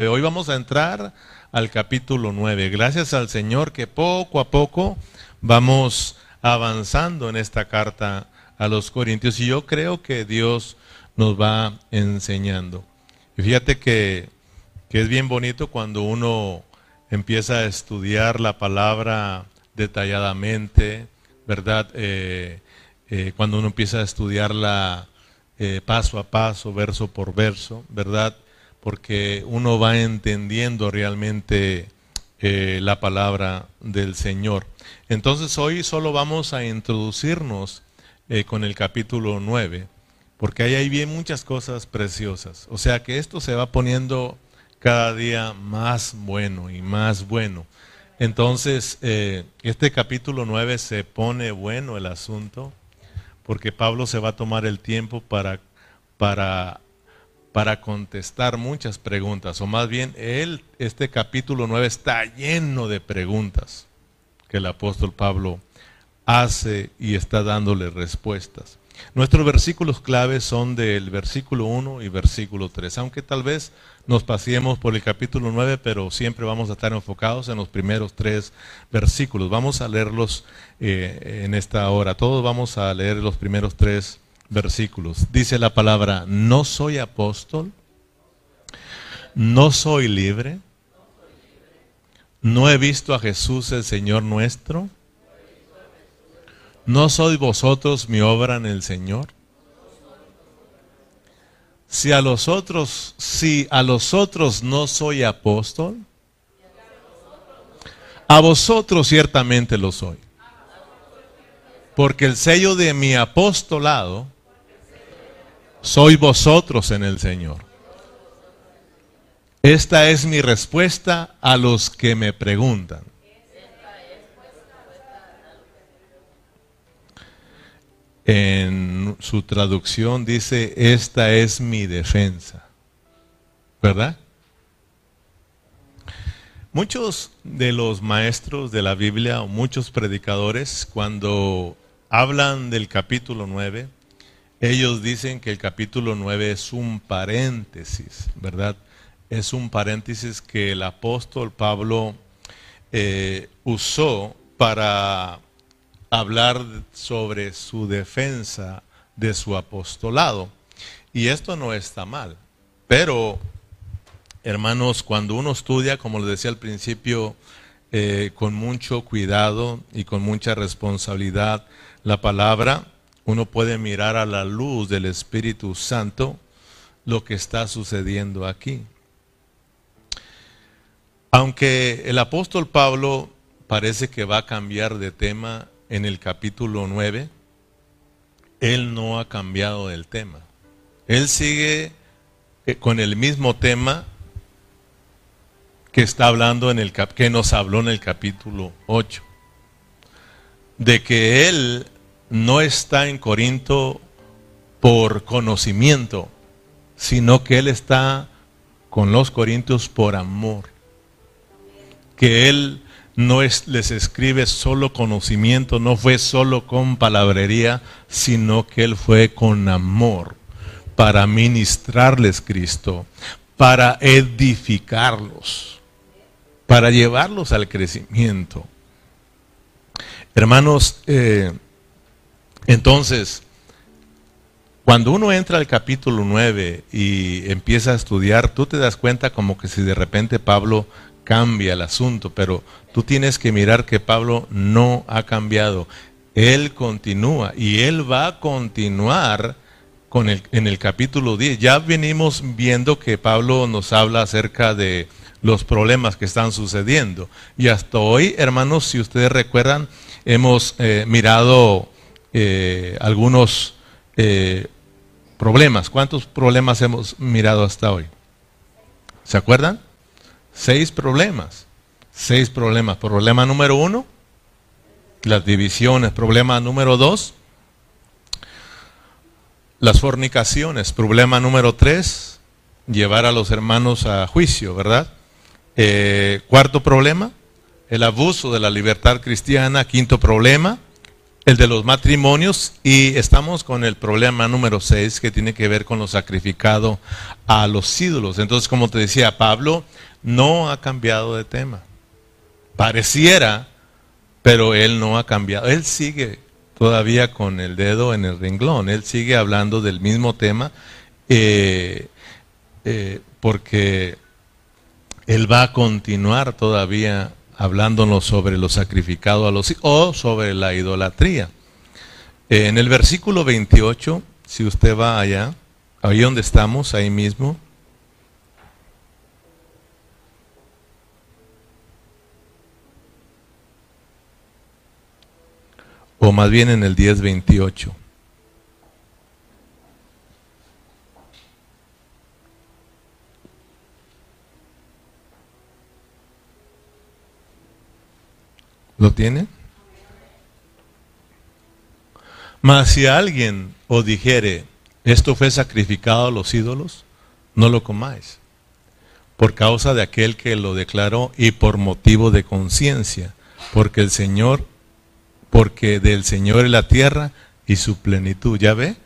Hoy vamos a entrar al capítulo 9. Gracias al Señor que poco a poco vamos avanzando en esta carta a los Corintios y yo creo que Dios nos va enseñando. Fíjate que, es bien bonito cuando uno empieza a estudiar la palabra detalladamente, ¿verdad? Eh, eh, cuando uno empieza a estudiarla eh, paso a paso, verso por verso, ¿verdad? Porque uno va entendiendo realmente eh, la palabra del Señor. Entonces hoy solo vamos a introducirnos eh, con el capítulo 9, porque ahí hay bien muchas cosas preciosas. O sea que esto se va poniendo cada día más bueno y más bueno. Entonces, eh, este capítulo 9 se pone bueno el asunto, porque Pablo se va a tomar el tiempo para, para para contestar muchas preguntas, o más bien, él, este capítulo 9 está lleno de preguntas que el apóstol Pablo hace y está dándole respuestas. Nuestros versículos claves son del versículo 1 y versículo 3, aunque tal vez nos paseemos por el capítulo 9, pero siempre vamos a estar enfocados en los primeros tres versículos. Vamos a leerlos eh, en esta hora, todos vamos a leer los primeros tres versículos. Dice la palabra, no soy apóstol, no soy libre, no he visto a Jesús el Señor nuestro, no soy vosotros mi obra en el Señor. Si a los otros, si a los otros no soy apóstol, a vosotros ciertamente lo soy. Porque el sello de mi apostolado soy vosotros en el Señor. Esta es mi respuesta a los que me preguntan. En su traducción dice, esta es mi defensa. ¿Verdad? Muchos de los maestros de la Biblia o muchos predicadores cuando hablan del capítulo 9, ellos dicen que el capítulo 9 es un paréntesis, ¿verdad? Es un paréntesis que el apóstol Pablo eh, usó para hablar sobre su defensa de su apostolado. Y esto no está mal. Pero, hermanos, cuando uno estudia, como les decía al principio, eh, con mucho cuidado y con mucha responsabilidad la palabra, uno puede mirar a la luz del Espíritu Santo lo que está sucediendo aquí. Aunque el apóstol Pablo parece que va a cambiar de tema en el capítulo 9, él no ha cambiado el tema. Él sigue eh, con el mismo tema que está hablando en el que nos habló en el capítulo 8 de que él no está en Corinto por conocimiento, sino que él está con los corintios por amor. Que él no es, les escribe solo conocimiento, no fue solo con palabrería, sino que él fue con amor para ministrarles Cristo, para edificarlos, para llevarlos al crecimiento. Hermanos, eh, entonces, cuando uno entra al capítulo 9 y empieza a estudiar, tú te das cuenta como que si de repente Pablo cambia el asunto, pero tú tienes que mirar que Pablo no ha cambiado. Él continúa y él va a continuar con el, en el capítulo 10. Ya venimos viendo que Pablo nos habla acerca de los problemas que están sucediendo. Y hasta hoy, hermanos, si ustedes recuerdan, hemos eh, mirado eh, algunos eh, problemas. ¿Cuántos problemas hemos mirado hasta hoy? ¿Se acuerdan? Seis problemas. Seis problemas. Problema número uno, las divisiones. Problema número dos, las fornicaciones. Problema número tres, llevar a los hermanos a juicio, ¿verdad? Eh, cuarto problema, el abuso de la libertad cristiana. Quinto problema, el de los matrimonios y estamos con el problema número 6 que tiene que ver con lo sacrificado a los ídolos. Entonces, como te decía, Pablo no ha cambiado de tema. Pareciera, pero él no ha cambiado. Él sigue todavía con el dedo en el renglón. Él sigue hablando del mismo tema eh, eh, porque él va a continuar todavía hablándonos sobre lo sacrificado a los o sobre la idolatría. En el versículo 28, si usted va allá, ahí donde estamos, ahí mismo, o más bien en el 10:28. ¿Lo tiene? Mas si alguien os dijere, esto fue sacrificado a los ídolos, no lo comáis, por causa de aquel que lo declaró y por motivo de conciencia, porque el Señor, porque del Señor es la tierra y su plenitud. ¿Ya ve?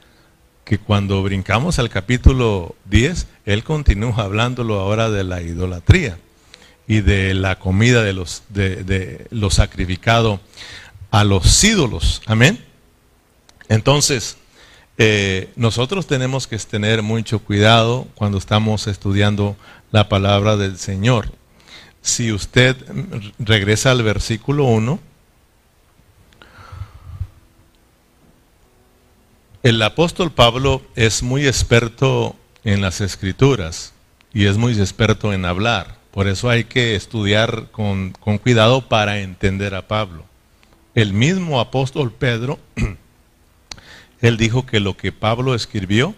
Que cuando brincamos al capítulo 10, Él continúa hablándolo ahora de la idolatría y de la comida de los, de, lo sacrificado a los ídolos. Amén. Entonces, eh, nosotros tenemos que tener mucho cuidado cuando estamos estudiando la palabra del Señor. Si usted regresa al versículo 1, el apóstol Pablo es muy experto en las escrituras y es muy experto en hablar. Por eso hay que estudiar con, con cuidado para entender a Pablo. El mismo apóstol Pedro, él dijo que lo que Pablo escribió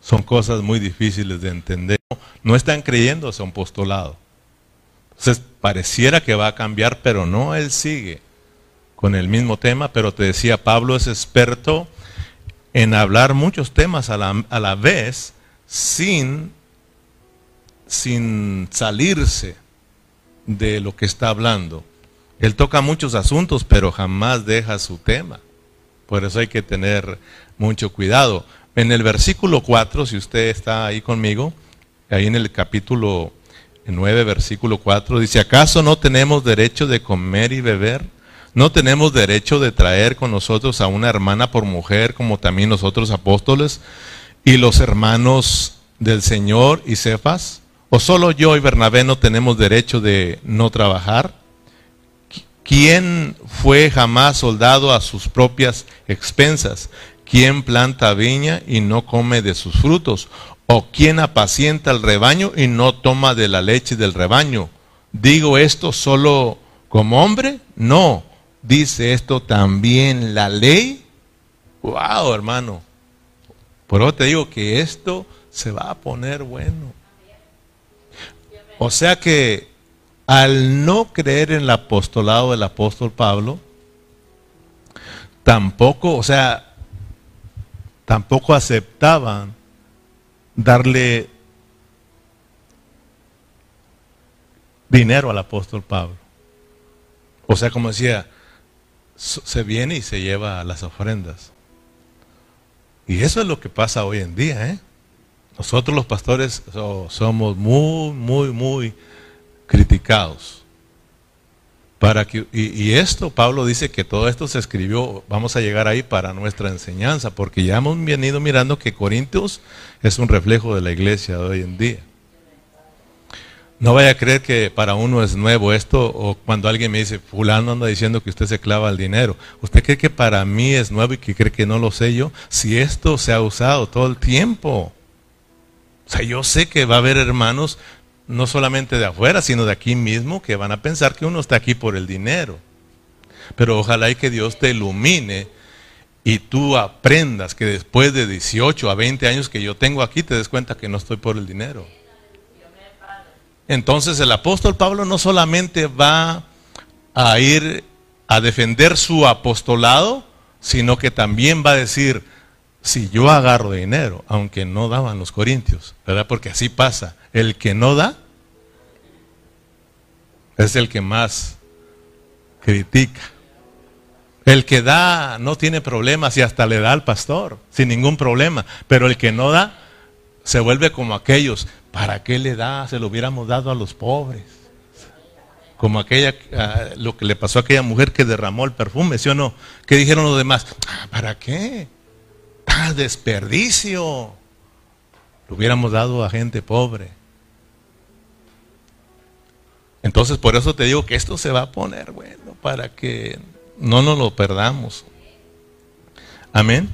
son cosas muy difíciles de entender. No están creyendo a su apostolado. Entonces, pareciera que va a cambiar, pero no, él sigue con el mismo tema, pero te decía, Pablo es experto en hablar muchos temas a la, a la vez sin sin salirse de lo que está hablando. Él toca muchos asuntos, pero jamás deja su tema. Por eso hay que tener mucho cuidado. En el versículo 4, si usted está ahí conmigo, ahí en el capítulo 9, versículo 4, dice, ¿acaso no tenemos derecho de comer y beber? ¿No tenemos derecho de traer con nosotros a una hermana por mujer, como también nosotros apóstoles y los hermanos del Señor y Cefas? ¿O solo yo y Bernabé no tenemos derecho de no trabajar? ¿Quién fue jamás soldado a sus propias expensas? ¿Quién planta viña y no come de sus frutos? ¿O quién apacienta el rebaño y no toma de la leche del rebaño? ¿Digo esto solo como hombre? No. ¿Dice esto también la ley? ¡Wow, hermano! Por eso te digo que esto se va a poner bueno. O sea que al no creer en el apostolado del apóstol Pablo, tampoco, o sea, tampoco aceptaban darle dinero al apóstol Pablo. O sea, como decía, se viene y se lleva las ofrendas. Y eso es lo que pasa hoy en día, ¿eh? Nosotros los pastores somos muy, muy, muy criticados. Para que, y, esto, Pablo dice que todo esto se escribió, vamos a llegar ahí para nuestra enseñanza, porque ya hemos venido mirando que Corintios es un reflejo de la iglesia de hoy en día. No vaya a creer que para uno es nuevo esto, o cuando alguien me dice, fulano anda diciendo que usted se clava el dinero. ¿Usted cree que para mí es nuevo y que cree que no lo sé yo? Si esto se ha usado todo el tiempo. O sea, yo sé que va a haber hermanos, no solamente de afuera, sino de aquí mismo, que van a pensar que uno está aquí por el dinero. Pero ojalá y que Dios te ilumine y tú aprendas que después de 18 a 20 años que yo tengo aquí, te des cuenta que no estoy por el dinero. Entonces el apóstol Pablo no solamente va a ir a defender su apostolado, sino que también va a decir, si yo agarro dinero, aunque no daban los corintios, ¿verdad? Porque así pasa. El que no da es el que más critica. El que da no tiene problemas y hasta le da al pastor, sin ningún problema. Pero el que no da, se vuelve como aquellos. ¿Para qué le da? Se lo hubiéramos dado a los pobres. Como aquella, ah, lo que le pasó a aquella mujer que derramó el perfume, ¿sí o no? ¿Qué dijeron los demás? Ah, ¿Para qué? Desperdicio. Lo hubiéramos dado a gente pobre. Entonces, por eso te digo que esto se va a poner bueno, para que no nos lo perdamos. Amén.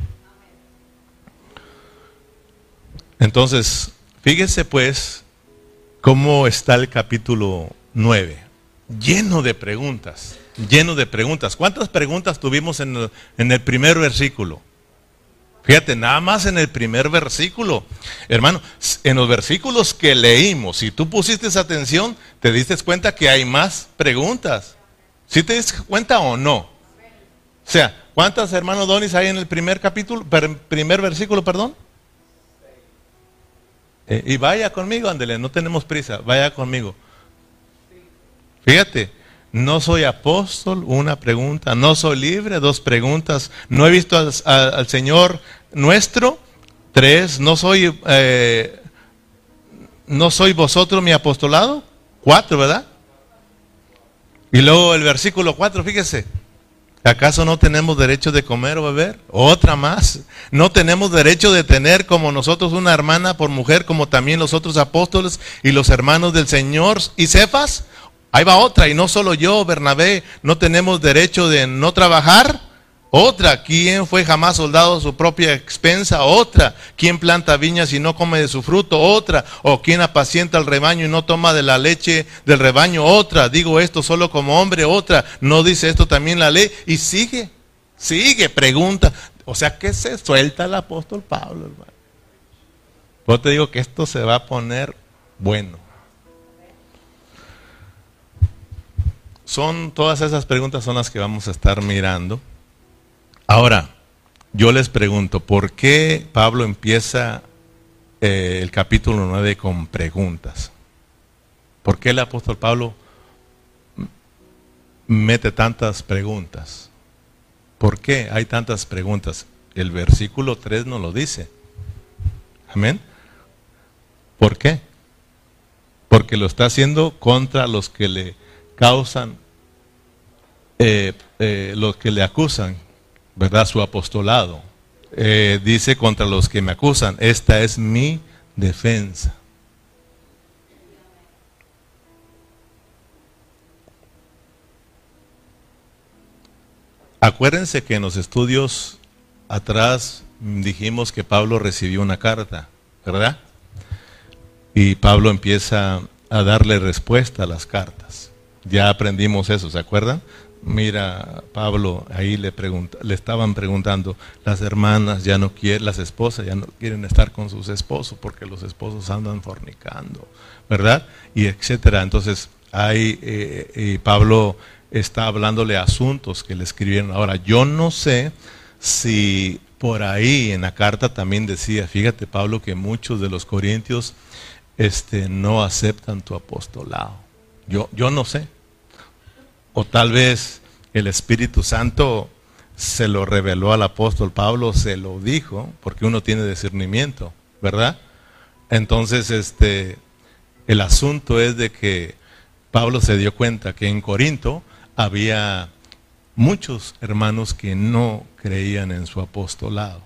Entonces, fíjese pues cómo está el capítulo 9, lleno de preguntas, lleno de preguntas. ¿Cuántas preguntas tuvimos en en el primer versículo? Fíjate, nada más en el primer versículo. Hermano, en los versículos que leímos, si tú pusiste atención, te diste cuenta que hay más preguntas. ¿Sí te diste cuenta o no? O sea, ¿cuántas hermanos Donis hay en el primer capítulo, primer versículo, perdón? Eh, y vaya conmigo, ándele, no tenemos prisa, vaya conmigo. Fíjate, no soy apóstol, una pregunta. No soy libre, dos preguntas. No he visto al, Señor nuestro, tres. No soy, eh, no soy vosotros mi apostolado, cuatro, ¿verdad? Y luego el versículo cuatro, fíjese. ¿Acaso no tenemos derecho de comer o beber? Otra más. No tenemos derecho de tener como nosotros una hermana por mujer, como también los otros apóstoles y los hermanos del Señor y Cefas. Ahí va otra, y no solo yo, Bernabé, no tenemos derecho de no trabajar. Otra, ¿quién fue jamás soldado a su propia expensa? Otra, ¿quién planta viñas y no come de su fruto? Otra, o ¿quién apacienta al rebaño y no toma de la leche del rebaño? Otra, digo esto solo como hombre, otra, ¿no dice esto también la ley? Y sigue, sigue, pregunta. O sea, ¿qué se suelta el apóstol Pablo, hermano? Yo te digo que esto se va a poner bueno. Son todas esas preguntas son las que vamos a estar mirando. Ahora, yo les pregunto, ¿por qué Pablo empieza eh, el capítulo 9 con preguntas? ¿Por qué el apóstol Pablo mete tantas preguntas? ¿Por qué hay tantas preguntas? El versículo 3 nos lo dice. Amén. ¿Por qué? Porque lo está haciendo contra los que le causan eh, eh, los que le acusan, ¿verdad? Su apostolado. Eh, dice contra los que me acusan, esta es mi defensa. Acuérdense que en los estudios atrás dijimos que Pablo recibió una carta, ¿verdad? Y Pablo empieza a darle respuesta a las cartas. Ya aprendimos eso, ¿se acuerdan? Mira, Pablo, ahí le, pregunta, le estaban preguntando, las hermanas ya no quieren, las esposas ya no quieren estar con sus esposos porque los esposos andan fornicando, ¿verdad? Y etcétera. Entonces, ahí eh, Pablo está hablándole asuntos que le escribieron. Ahora, yo no sé si por ahí en la carta también decía, fíjate Pablo, que muchos de los corintios este, no aceptan tu apostolado. Yo, yo no sé. O tal vez el Espíritu Santo se lo reveló al apóstol Pablo, se lo dijo, porque uno tiene discernimiento, ¿verdad? Entonces, este, el asunto es de que Pablo se dio cuenta que en Corinto había muchos hermanos que no creían en su apostolado.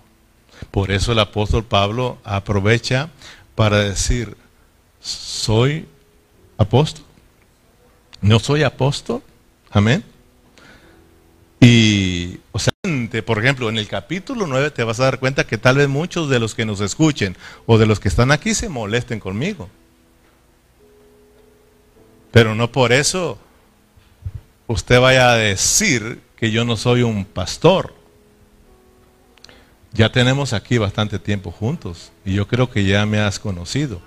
Por eso el apóstol Pablo aprovecha para decir, soy apóstol, no soy apóstol, Amén. Y, o sea, por ejemplo, en el capítulo 9 te vas a dar cuenta que tal vez muchos de los que nos escuchen o de los que están aquí se molesten conmigo. Pero no por eso usted vaya a decir que yo no soy un pastor. Ya tenemos aquí bastante tiempo juntos y yo creo que ya me has conocido.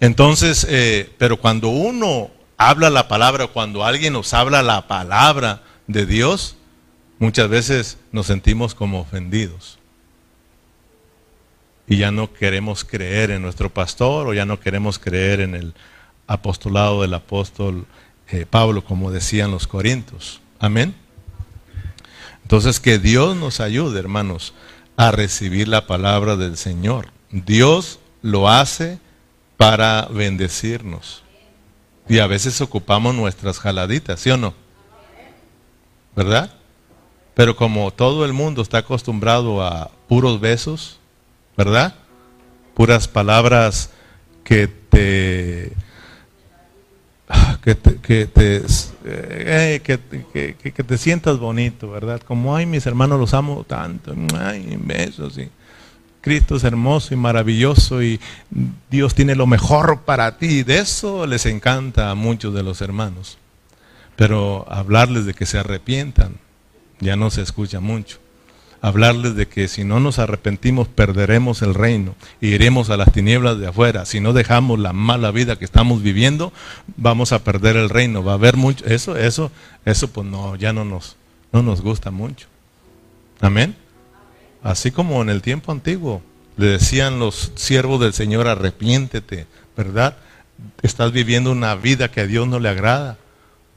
Entonces, eh, pero cuando uno habla la palabra, cuando alguien nos habla la palabra de Dios, muchas veces nos sentimos como ofendidos. Y ya no queremos creer en nuestro pastor o ya no queremos creer en el apostolado del apóstol eh, Pablo, como decían los corintios. Amén. Entonces que Dios nos ayude, hermanos, a recibir la palabra del Señor. Dios lo hace para bendecirnos. Y a veces ocupamos nuestras jaladitas, ¿sí o no? ¿Verdad? Pero como todo el mundo está acostumbrado a puros besos, ¿verdad? Puras palabras que te que te, que te, eh, que, te sientas bonito, ¿verdad? Como, ay, mis hermanos los amo tanto, ay, besos, y Cristo es hermoso y maravilloso y Dios tiene lo mejor para ti. De eso les encanta a muchos de los hermanos. Pero hablarles de que se arrepientan, ya no se escucha mucho. Hablarles de que si no nos arrepentimos perderemos el reino y iremos a las tinieblas de afuera. Si no dejamos la mala vida que estamos viviendo, vamos a perder el reino. Va a haber mucho. Eso, eso, eso, pues no, ya no nos, no nos gusta mucho. Amén. Así como en el tiempo antiguo le decían los siervos del Señor, arrepiéntete, ¿verdad? Estás viviendo una vida que a Dios no le agrada.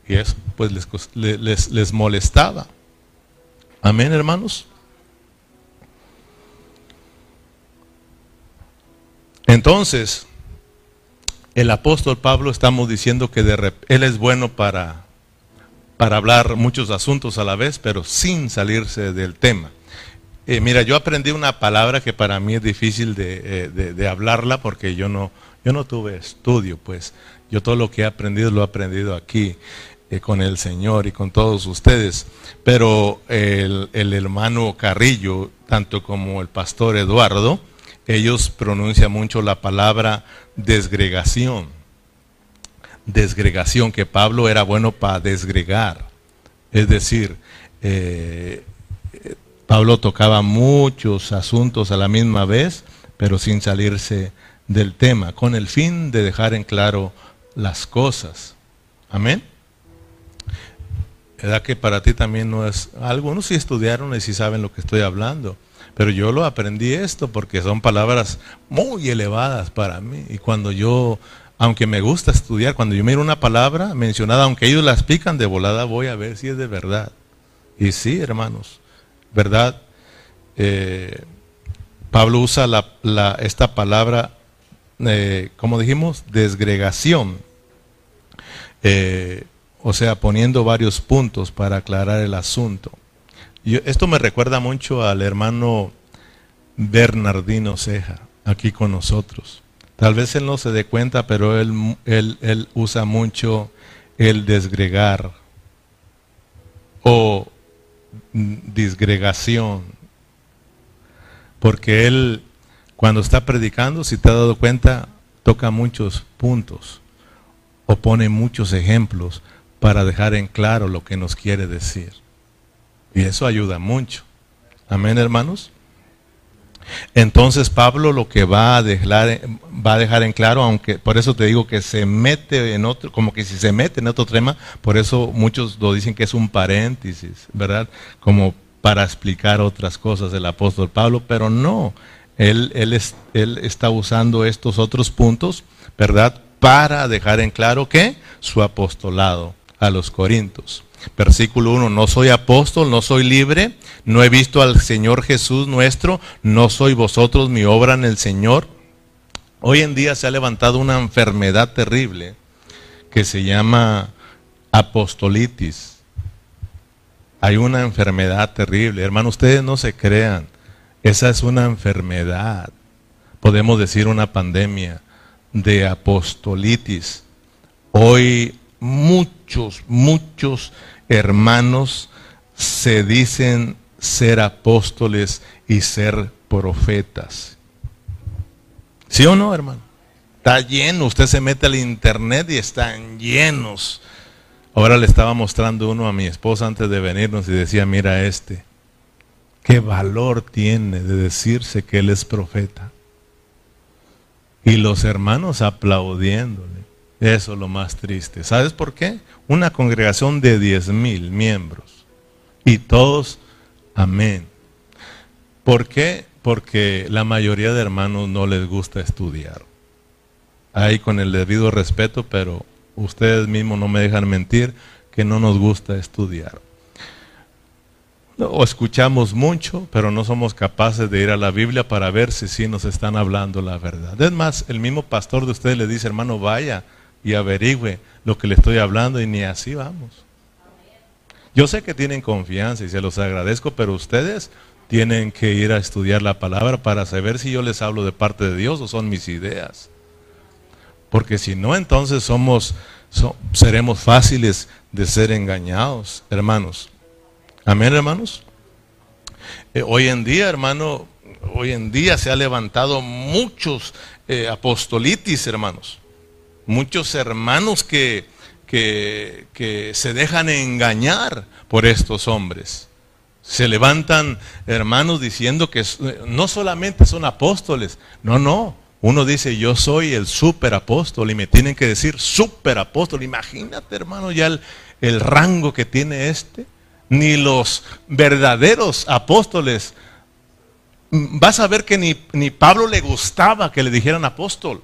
Y eso pues les, les, les molestaba. Amén, hermanos. Entonces, el apóstol Pablo estamos diciendo que de, él es bueno para, para hablar muchos asuntos a la vez, pero sin salirse del tema. Eh, mira, yo aprendí una palabra que para mí es difícil de, eh, de, hablarla porque yo no, yo no tuve estudio, pues yo todo lo que he aprendido lo he aprendido aquí. Eh, con el Señor y con todos ustedes. Pero el, hermano Carrillo, tanto como el pastor Eduardo, ellos pronuncian mucho la palabra desgregación. Desgregación, que Pablo era bueno para desgregar. Es decir, Pablo tocaba muchos asuntos a la misma vez, pero sin salirse del tema, con el fin de dejar en claro las cosas. Amén. ¿Verdad que para ti también no es... Algunos sí estudiaron y sí saben lo que estoy hablando, pero yo lo aprendí esto porque son palabras muy elevadas para mí. Y cuando yo, aunque me gusta estudiar, cuando yo miro una palabra mencionada, aunque ellos la explican de volada, voy a ver si es de verdad. Y sí, hermanos, ¿verdad? Eh, Pablo usa esta palabra, eh, como dijimos, desgregación. Eh, o sea, poniendo varios puntos para aclarar el asunto. esto me recuerda mucho al hermano Bernardino Ceja, aquí con nosotros. Tal vez él no se dé cuenta, pero él, él, él usa mucho el desgregar o disgregación. Porque él, cuando está predicando, si te has dado cuenta, toca muchos puntos o pone muchos ejemplos para dejar en claro lo que nos quiere decir. Y eso ayuda mucho. Amén, hermanos. Entonces Pablo lo que va a dejar, va a dejar en claro, aunque por eso te digo que se mete en otro, como que si se mete en otro tema, por eso muchos lo dicen que es un paréntesis, ¿verdad? Como para explicar otras cosas del apóstol Pablo, pero no, él, él, es, él está usando estos otros puntos, ¿verdad? Para dejar en claro que su apostolado a los Corintios. Versículo 1, no soy apóstol, no soy libre, no he visto al Señor Jesús nuestro, no soy vosotros mi obra en el Señor. Hoy en día se ha levantado una enfermedad terrible que se llama apostolitis. Hay una enfermedad terrible. Hermano, ustedes no se crean. Esa es una enfermedad. Podemos decir una pandemia de apostolitis. Hoy muchos, muchos hermanos se dicen ser apóstoles y ser profetas. ¿Sí o no, hermano? Está lleno, usted se mete al internet y están llenos. Ahora le estaba mostrando uno a mi esposa antes de venirnos y decía, mira este, qué valor tiene de decirse que él es profeta. Y los hermanos aplaudiéndole. Eso es lo más triste. ¿Sabes por qué? Una congregación de diez mil miembros. Y todos, amén. ¿Por qué? Porque la mayoría de hermanos no les gusta estudiar. Ahí con el debido respeto, pero ustedes mismos no me dejan mentir que no nos gusta estudiar. o escuchamos mucho, pero no somos capaces de ir a la Biblia para ver si sí nos están hablando la verdad. Es más, el mismo pastor de ustedes le dice, hermano, vaya y averigüe lo que le estoy hablando y ni así vamos. Yo sé que tienen confianza y se los agradezco, pero ustedes tienen que ir a estudiar la palabra para saber si yo les hablo de parte de Dios o son mis ideas. Porque si no, entonces somos, seremos fáciles de ser engañados, hermanos. Amén, hermanos. Eh, hoy en día, hermano, hoy en día se ha levantado muchos eh, apostolitis, hermanos. Muchos hermanos que, que, que se dejan engañar por estos hombres. Se levantan hermanos diciendo que no solamente son apóstoles, no, no. Uno dice, yo soy el superapóstol y me tienen que decir superapóstol. Imagínate, hermano, ya el, el rango que tiene este ni los verdaderos apóstoles. Vas a ver que ni, ni Pablo le gustaba que le dijeran apóstol.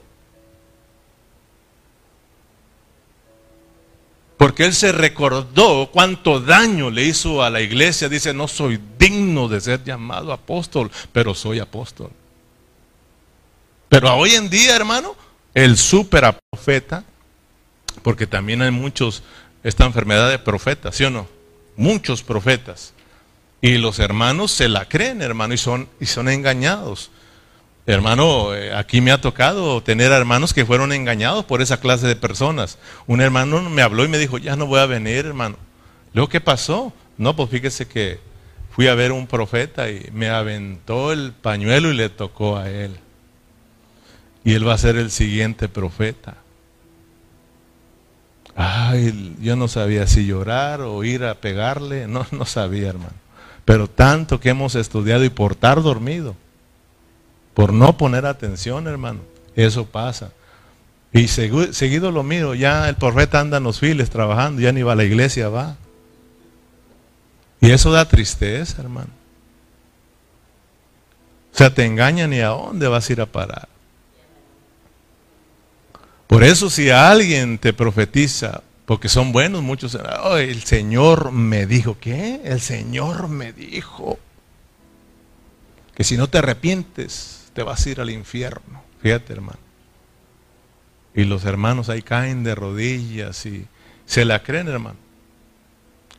Porque él se recordó cuánto daño le hizo a la iglesia. Dice, no soy digno de ser llamado apóstol, pero soy apóstol. Pero hoy en día, hermano, el superprofeta, porque también hay muchos, esta enfermedad de profeta, ¿sí o no? muchos profetas. Y los hermanos se la creen, hermano, y son, y son engañados. Hermano, eh, aquí me ha tocado tener hermanos que fueron engañados por esa clase de personas. Un hermano me habló y me dijo, ya no voy a venir, hermano. Luego, ¿qué pasó? No, pues fíjese que fui a ver un profeta y me aventó el pañuelo y le tocó a él. Y él va a ser el siguiente profeta. Ay, yo no sabía si llorar o ir a pegarle, no, no sabía, hermano. Pero tanto que hemos estudiado y por estar dormido, por no poner atención, hermano, eso pasa. Y seguido lo miro, ya el profeta anda en los files trabajando, ya ni va a la iglesia, va. Y eso da tristeza, hermano. O sea, te engañan y a dónde vas a ir a parar. Por eso si alguien te profetiza, porque son buenos muchos, el Señor me dijo, ¿qué? El Señor me dijo que si no te arrepientes te vas a ir al infierno. Fíjate hermano. Y los hermanos ahí caen de rodillas y se la creen hermano.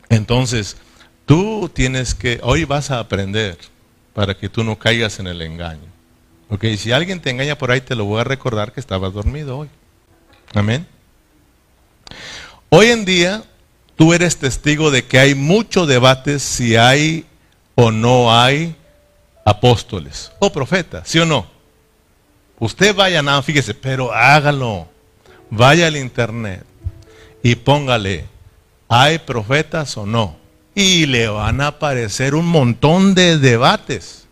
Entonces, tú tienes que, hoy vas a aprender para que tú no caigas en el engaño. Ok, si alguien te engaña por ahí, te lo voy a recordar que estabas dormido hoy. Amén. Hoy en día tú eres testigo de que hay mucho debate si hay o no hay apóstoles o profetas, ¿sí o no? Usted vaya nada, fíjese, pero hágalo. Vaya al internet y póngale, ¿hay profetas o no? Y le van a aparecer un montón de debates.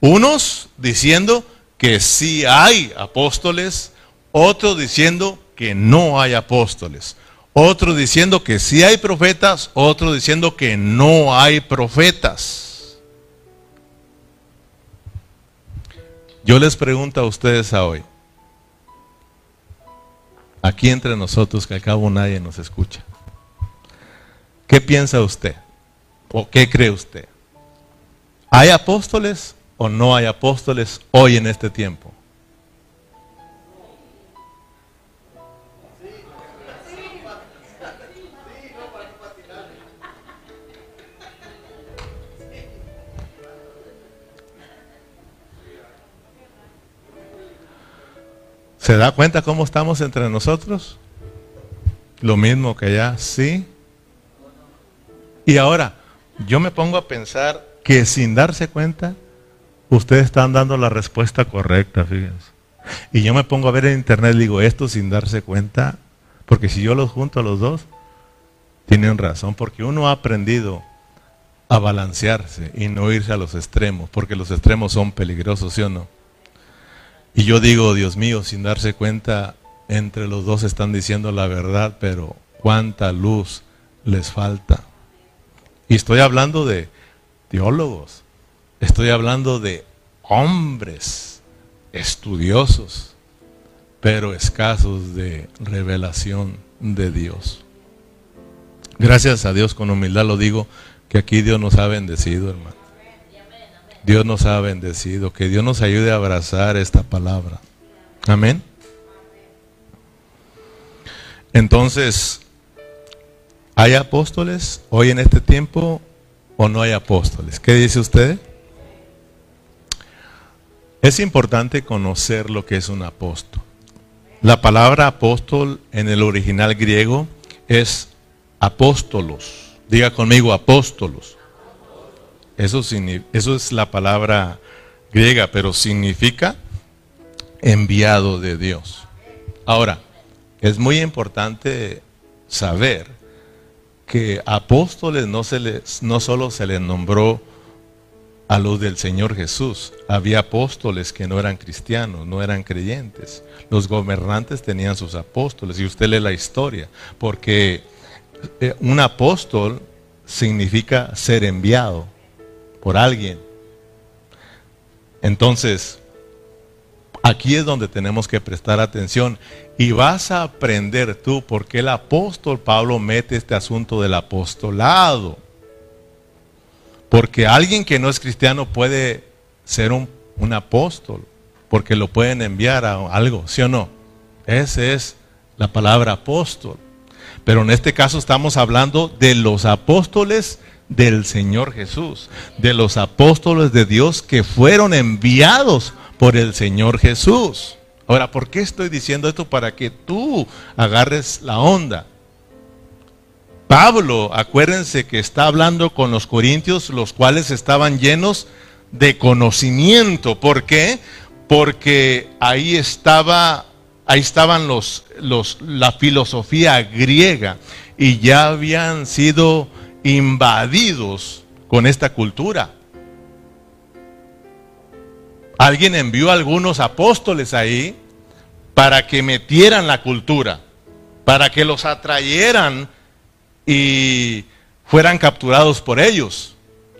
Unos diciendo que sí hay apóstoles otro diciendo que no hay apóstoles, otro diciendo que sí hay profetas, otro diciendo que no hay profetas. Yo les pregunto a ustedes a hoy, aquí entre nosotros que al cabo nadie nos escucha, ¿qué piensa usted? ¿O qué cree usted? ¿Hay apóstoles o no hay apóstoles hoy en este tiempo? ¿Se da cuenta cómo estamos entre nosotros? Lo mismo que allá, sí. Y ahora, yo me pongo a pensar que sin darse cuenta, ustedes están dando la respuesta correcta, fíjense. Y yo me pongo a ver en internet digo esto sin darse cuenta, porque si yo los junto a los dos, tienen razón, porque uno ha aprendido a balancearse y no irse a los extremos, porque los extremos son peligrosos, ¿sí o no? Y yo digo, Dios mío, sin darse cuenta, entre los dos están diciendo la verdad, pero cuánta luz les falta. Y estoy hablando de teólogos, estoy hablando de hombres estudiosos, pero escasos de revelación de Dios. Gracias a Dios, con humildad lo digo, que aquí Dios nos ha bendecido, hermano. Dios nos ha bendecido, que Dios nos ayude a abrazar esta palabra. Amén. Entonces, ¿hay apóstoles hoy en este tiempo o no hay apóstoles? ¿Qué dice usted? Es importante conocer lo que es un apóstol. La palabra apóstol en el original griego es apóstolos. Diga conmigo apóstolos. Eso, es la palabra griega, pero significa enviado de Dios. Ahora, es muy importante saber que apóstoles no, no solo se les nombró a los del Señor Jesús. Había apóstoles que no eran cristianos, no eran creyentes. Los gobernantes tenían sus apóstoles y usted lee la historia, porque eh, un apóstol significa ser enviado por alguien. Entonces, aquí es donde tenemos que prestar atención y vas a aprender tú por qué el apóstol Pablo mete este asunto del apostolado. Porque alguien que no es cristiano puede ser un, apóstol, porque lo pueden enviar a algo, ¿sí o no? Esa es la palabra apóstol. Pero en este caso estamos hablando de los apóstoles del Señor Jesús, de los apóstoles de Dios que fueron enviados por el Señor Jesús. Ahora, ¿por qué estoy diciendo esto? Para que tú agarres la onda. Pablo, acuérdense que está hablando con los corintios, los cuales estaban llenos de conocimiento. ¿Por qué? Porque ahí estaba, ahí estaban los, los, la filosofía griega y ya habían sido invadidos con esta cultura. Alguien envió a algunos apóstoles ahí para que metieran la cultura, para que los atrayeran y fueran capturados por ellos.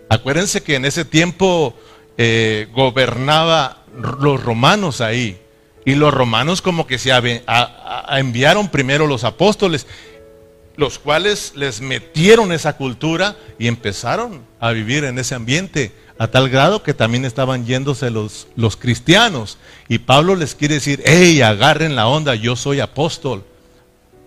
Acuérdense que en ese tiempo eh, gobernaba los romanos ahí. Y los romanos como que se enviaron primero los apóstoles, los cuales les metieron esa cultura y empezaron a vivir en ese ambiente, a tal grado que también estaban yéndose los, los cristianos. Y Pablo les quiere decir, hey, agarren la onda, yo soy apóstol.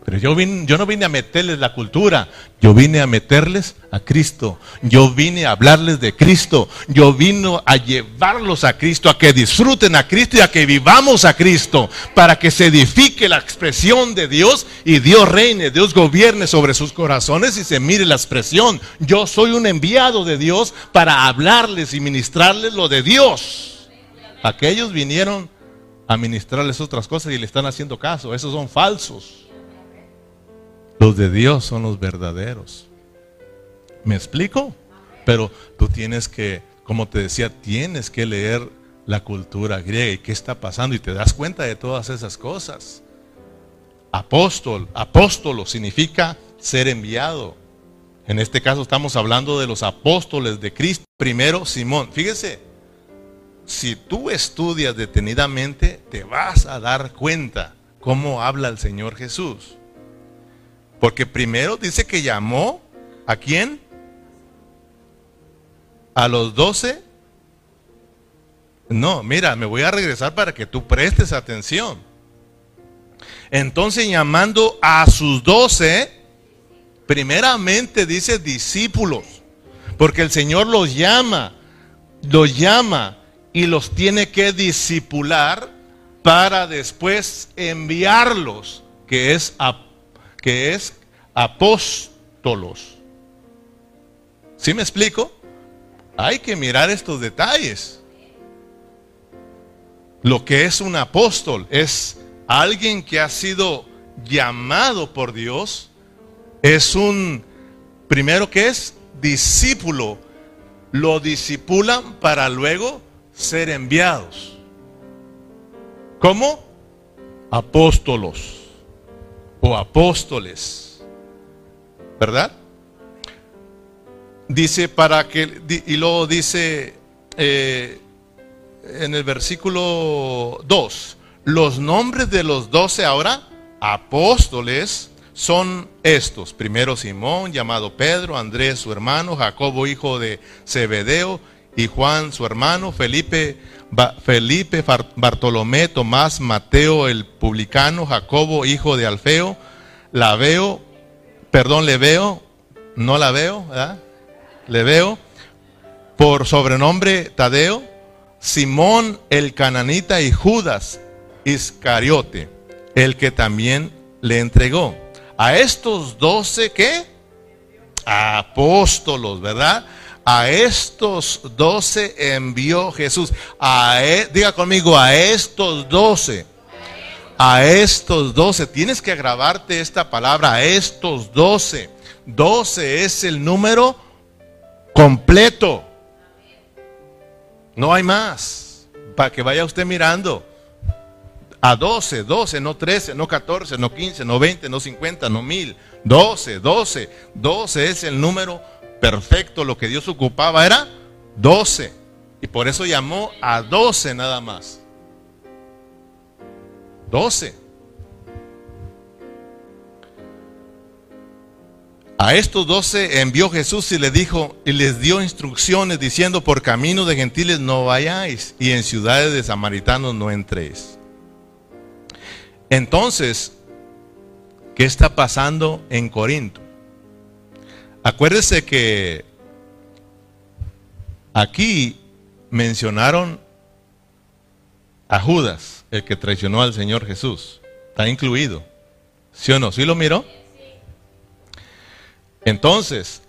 Pero yo, vine, yo no vine a meterles la cultura, yo vine a meterles a Cristo. Yo vine a hablarles de Cristo. Yo vine a llevarlos a Cristo, a que disfruten a Cristo y a que vivamos a Cristo, para que se edifique la expresión de Dios y Dios reine, Dios gobierne sobre sus corazones y se mire la expresión. Yo soy un enviado de Dios para hablarles y ministrarles lo de Dios. Aquellos vinieron a ministrarles otras cosas y le están haciendo caso. Esos son falsos. Los de Dios son los verdaderos. ¿Me explico? Pero tú tienes que, como te decía, tienes que leer la cultura griega y qué está pasando y te das cuenta de todas esas cosas. Apóstol, apóstolo significa ser enviado. En este caso estamos hablando de los apóstoles de Cristo. Primero, Simón. Fíjese, si tú estudias detenidamente, te vas a dar cuenta cómo habla el Señor Jesús. Porque primero dice que llamó a quién? A los doce. No, mira, me voy a regresar para que tú prestes atención. Entonces llamando a sus doce, primeramente dice discípulos, porque el Señor los llama, los llama y los tiene que discipular para después enviarlos, que es a que es apóstolos. ¿Sí me explico? Hay que mirar estos detalles. Lo que es un apóstol es alguien que ha sido llamado por Dios. Es un, primero que es discípulo. Lo disipulan para luego ser enviados. ¿Cómo? Apóstolos o apóstoles. ¿Verdad? Dice para que, y luego dice eh, en el versículo 2, los nombres de los doce ahora apóstoles son estos. Primero Simón, llamado Pedro, Andrés su hermano, Jacobo hijo de Zebedeo y Juan su hermano, Felipe, Felipe, Bartolomé, Tomás, Mateo el publicano, Jacobo hijo de Alfeo, la veo, perdón, le veo, no la veo, ¿verdad? Le veo, por sobrenombre Tadeo, Simón el cananita y Judas Iscariote, el que también le entregó. A estos doce, ¿qué? Apóstolos, ¿verdad? A estos doce envió Jesús. A, e, diga conmigo, a estos doce. A estos doce. Tienes que grabarte esta palabra, a estos doce. Doce es el número completo. No hay más. Para que vaya usted mirando a 12, 12, no 13, no 14, no 15, no 20, no 50, no 1000. 12, 12, 12 es el número perfecto. Lo que Dios ocupaba era 12. Y por eso llamó a 12 nada más. 12. A estos doce envió Jesús y les dijo y les dio instrucciones diciendo por camino de gentiles no vayáis y en ciudades de samaritanos no entréis. Entonces, ¿qué está pasando en Corinto? Acuérdese que aquí mencionaron a Judas, el que traicionó al Señor Jesús. Está incluido. ¿Sí o no? ¿Sí lo miró? Entonces,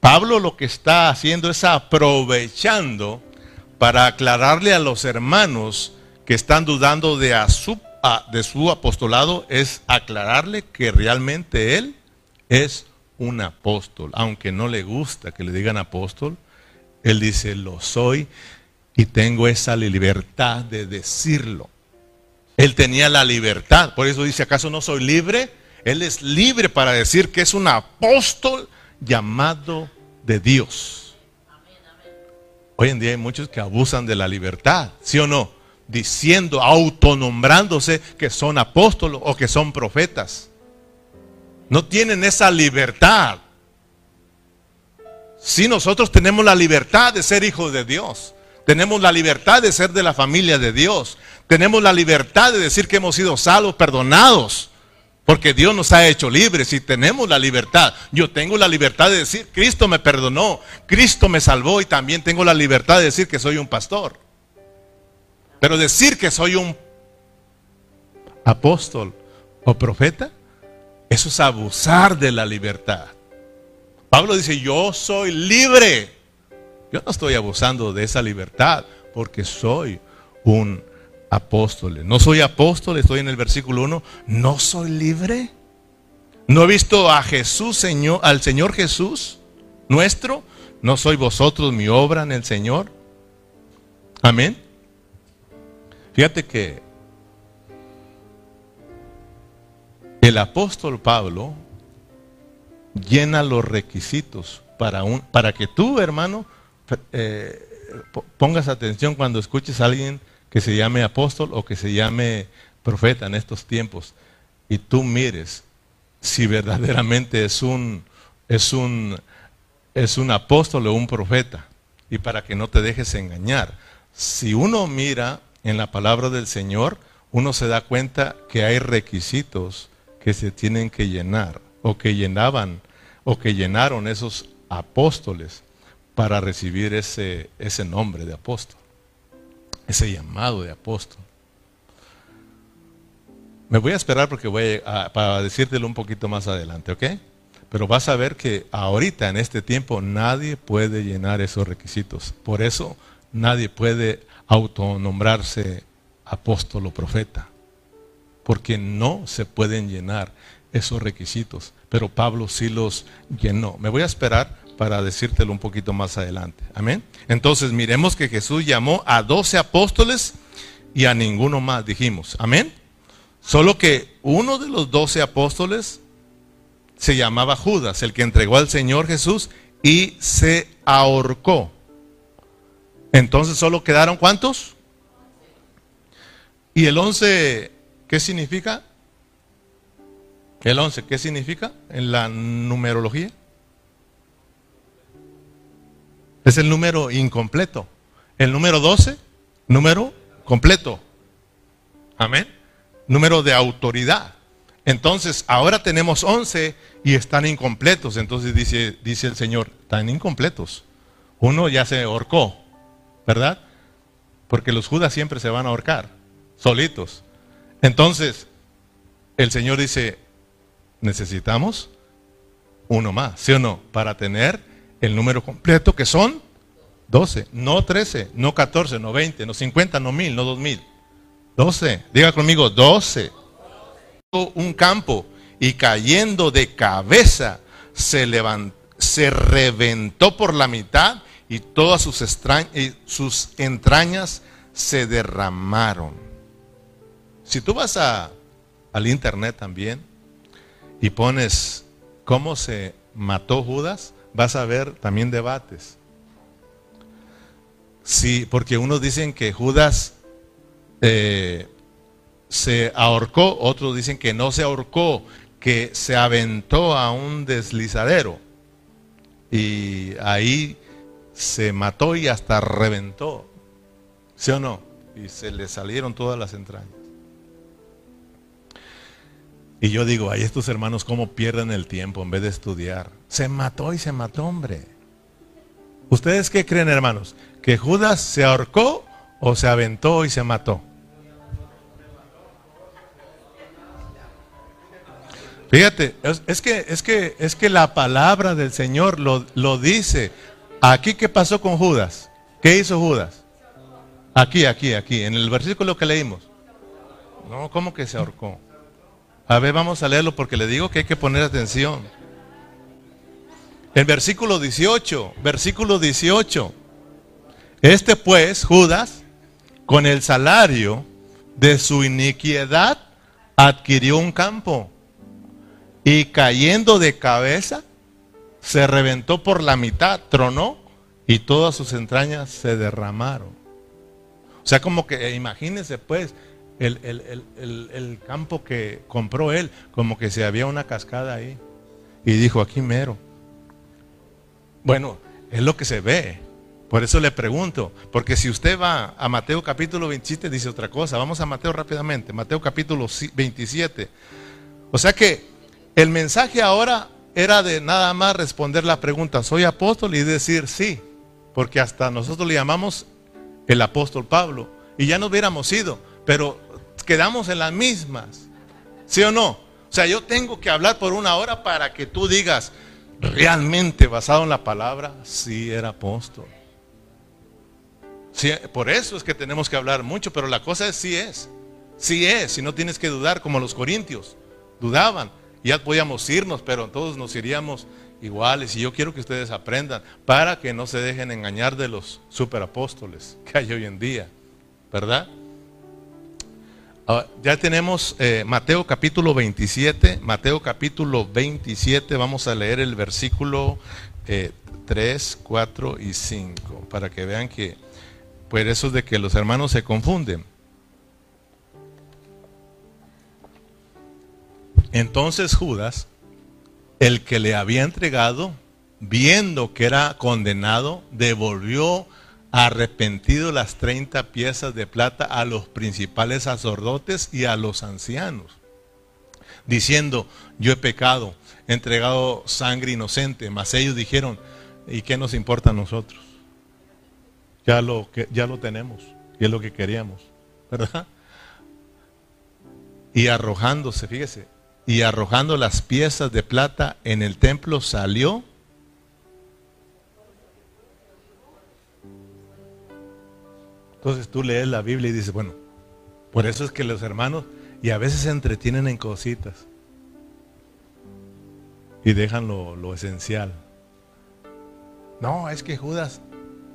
Pablo lo que está haciendo es aprovechando para aclararle a los hermanos que están dudando de su de su apostolado es aclararle que realmente él es un apóstol. Aunque no le gusta que le digan apóstol, él dice, lo soy y tengo esa libertad de decirlo. Él tenía la libertad, por eso dice, ¿acaso no soy libre? Él es libre para decir que es un apóstol llamado de Dios. Hoy en día hay muchos que abusan de la libertad, ¿sí o no? diciendo, autonombrándose que son apóstolos o que son profetas. No tienen esa libertad. Si nosotros tenemos la libertad de ser hijos de Dios, tenemos la libertad de ser de la familia de Dios, tenemos la libertad de decir que hemos sido salvos, perdonados, porque Dios nos ha hecho libres y tenemos la libertad. Yo tengo la libertad de decir, Cristo me perdonó, Cristo me salvó y también tengo la libertad de decir que soy un pastor. Pero decir que soy un apóstol o profeta, eso es abusar de la libertad. Pablo dice, yo soy libre. Yo no estoy abusando de esa libertad porque soy un apóstol. No soy apóstol, estoy en el versículo 1, no soy libre. No he visto a Jesús, Señor, al Señor Jesús nuestro. No soy vosotros mi obra en el Señor. Amén. Fíjate que el apóstol Pablo llena los requisitos para, un, para que tú, hermano, eh, pongas atención cuando escuches a alguien que se llame apóstol o que se llame profeta en estos tiempos y tú mires si verdaderamente es un, es un, es un apóstol o un profeta y para que no te dejes engañar. Si uno mira en la palabra del Señor, uno se da cuenta que hay requisitos que se tienen que llenar o que llenaban o que llenaron esos apóstoles para recibir ese, ese nombre de apóstol, ese llamado de apóstol. Me voy a esperar porque voy a, para decírtelo un poquito más adelante, ¿ok? Pero vas a ver que ahorita en este tiempo nadie puede llenar esos requisitos. Por eso nadie puede autonombrarse apóstol o profeta, porque no se pueden llenar esos requisitos, pero Pablo sí los llenó. Me voy a esperar para decírtelo un poquito más adelante. Amén. Entonces miremos que Jesús llamó a doce apóstoles y a ninguno más, dijimos. Amén. Solo que uno de los doce apóstoles se llamaba Judas, el que entregó al Señor Jesús y se ahorcó. Entonces solo quedaron cuántos? ¿Y el once qué significa? El 11, ¿qué significa en la numerología? Es el número incompleto. El número 12, número completo. Amén. Número de autoridad. Entonces, ahora tenemos 11 y están incompletos. Entonces dice, dice el Señor, están incompletos. Uno ya se ahorcó, ¿verdad? Porque los judas siempre se van a ahorcar, solitos. Entonces, el Señor dice, necesitamos uno más, ¿sí o no? Para tener el número completo que son 12, no 13, no 14, no 20, no 50, no 1000, no 2000. 12, diga conmigo, 12. Un campo y cayendo de cabeza se, levantó, se reventó por la mitad y todas sus, sus entrañas se derramaron. Si tú vas a, al internet también y pones cómo se mató Judas, vas a ver también debates. Sí, porque unos dicen que Judas eh, se ahorcó, otros dicen que no se ahorcó, que se aventó a un deslizadero y ahí se mató y hasta reventó. ¿Sí o no? Y se le salieron todas las entrañas. Y yo digo, ay, estos hermanos cómo pierden el tiempo en vez de estudiar. Se mató y se mató, hombre. ¿Ustedes qué creen, hermanos? ¿Que Judas se ahorcó o se aventó y se mató? Fíjate, es, que, es, que, es que la palabra del Señor lo, lo dice. Aquí, ¿qué pasó con Judas? ¿Qué hizo Judas? Aquí, aquí, aquí, en el versículo que leímos. No, ¿cómo que se ahorcó? A ver, vamos a leerlo porque le digo que hay que poner atención. El versículo 18, versículo 18. Este pues, Judas, con el salario de su iniquidad, adquirió un campo y cayendo de cabeza, se reventó por la mitad, tronó y todas sus entrañas se derramaron. O sea, como que eh, imagínense pues el, el, campo que compró él, como que se había una cascada ahí. Y dijo, aquí mero. Bueno, es lo que se ve. Por eso le pregunto, porque si usted va a Mateo capítulo 27, dice otra cosa. Vamos a Mateo rápidamente. Mateo capítulo 27. O sea que el mensaje ahora era de nada más responder la pregunta, ¿soy apóstol? Y decir sí, porque hasta nosotros le llamamos el apóstol Pablo. Y ya no hubiéramos ido, pero quedamos en las mismas. ¿Sí o no? O sea, yo tengo que hablar por una hora para que tú digas, realmente basado en la palabra, sí era apóstol. Por eso es que tenemos que hablar mucho, pero la cosa es sí es. Sí es, y no tienes que dudar como los corintios. Dudaban ya podíamos irnos, pero todos nos iríamos iguales. Y yo quiero que ustedes aprendan para que no se dejen engañar de los superapóstoles que hay hoy en día, ¿verdad? Ah, ya tenemos eh, Mateo capítulo 27, Mateo capítulo 27, vamos a leer el versículo 3, eh, 4 y 5, para que vean que, pues eso es de que los hermanos se confunden. Entonces Judas, el que le había entregado, viendo que era condenado, devolvió arrepentido las 30 piezas de plata a los principales sacerdotes y a los ancianos, diciendo, yo he pecado, he entregado sangre inocente, mas ellos dijeron, ¿y qué nos importa a nosotros? Ya lo, ya lo tenemos, y es lo que queríamos, ¿verdad? Y arrojándose, fíjese, y arrojando las piezas de plata en el templo salió. Entonces tú lees la Biblia y dices, bueno, por eso es que los hermanos y a veces se entretienen en cositas y dejan lo, esencial. No, es que Judas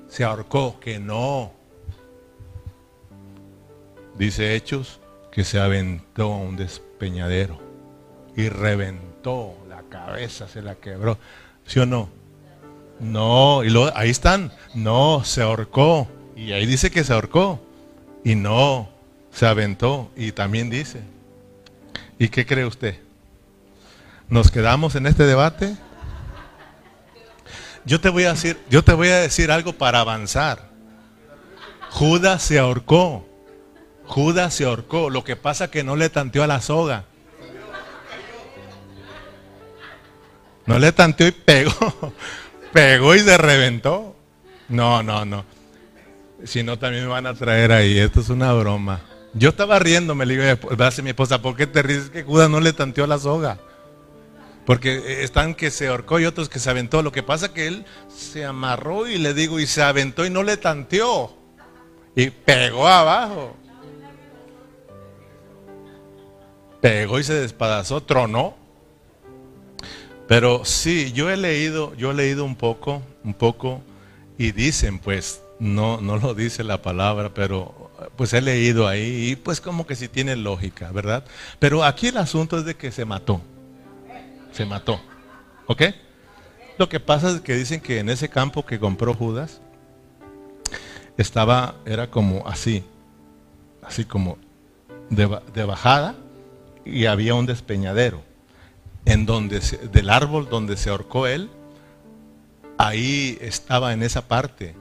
se ahorcó, que no. Dice Hechos que se aventó a un despeñadero y reventó la cabeza, se la quebró. ¿Sí o no? No, y lo, ahí están. No, se ahorcó. Y ahí dice que se ahorcó. Y no, se aventó. Y también dice. ¿Y qué cree usted? ¿Nos quedamos en este debate? Yo te voy a decir, yo te voy a decir algo para avanzar. Judas se ahorcó. Judas se ahorcó. Lo que pasa que no le tanteó a la soga. No le tanteó y pegó. Pegó y se reventó. No, no, no. Si no, también me van a traer ahí. Esto es una broma. Yo estaba riendo, me le digo, a mi esposa, ¿por qué te ríes? Que Judas no le tanteó la soga. Porque están que se ahorcó y otros que se aventó. Lo que pasa que él se amarró y le digo, y se aventó y no le tanteó. Y pegó abajo. Pegó y se despedazó, tronó. Pero sí, yo he leído, yo he leído un poco, un poco, y dicen, pues, no, no lo dice la palabra, pero pues he leído ahí, y pues como que sí tiene lógica, ¿verdad? Pero aquí el asunto es de que se mató se mató. ¿Ok? Lo que pasa es que dicen que en ese campo que compró Judas, estaba, era como así, así como de, de bajada, y había un despeñadero, en donde, del árbol donde se ahorcó él, ahí estaba en esa parte,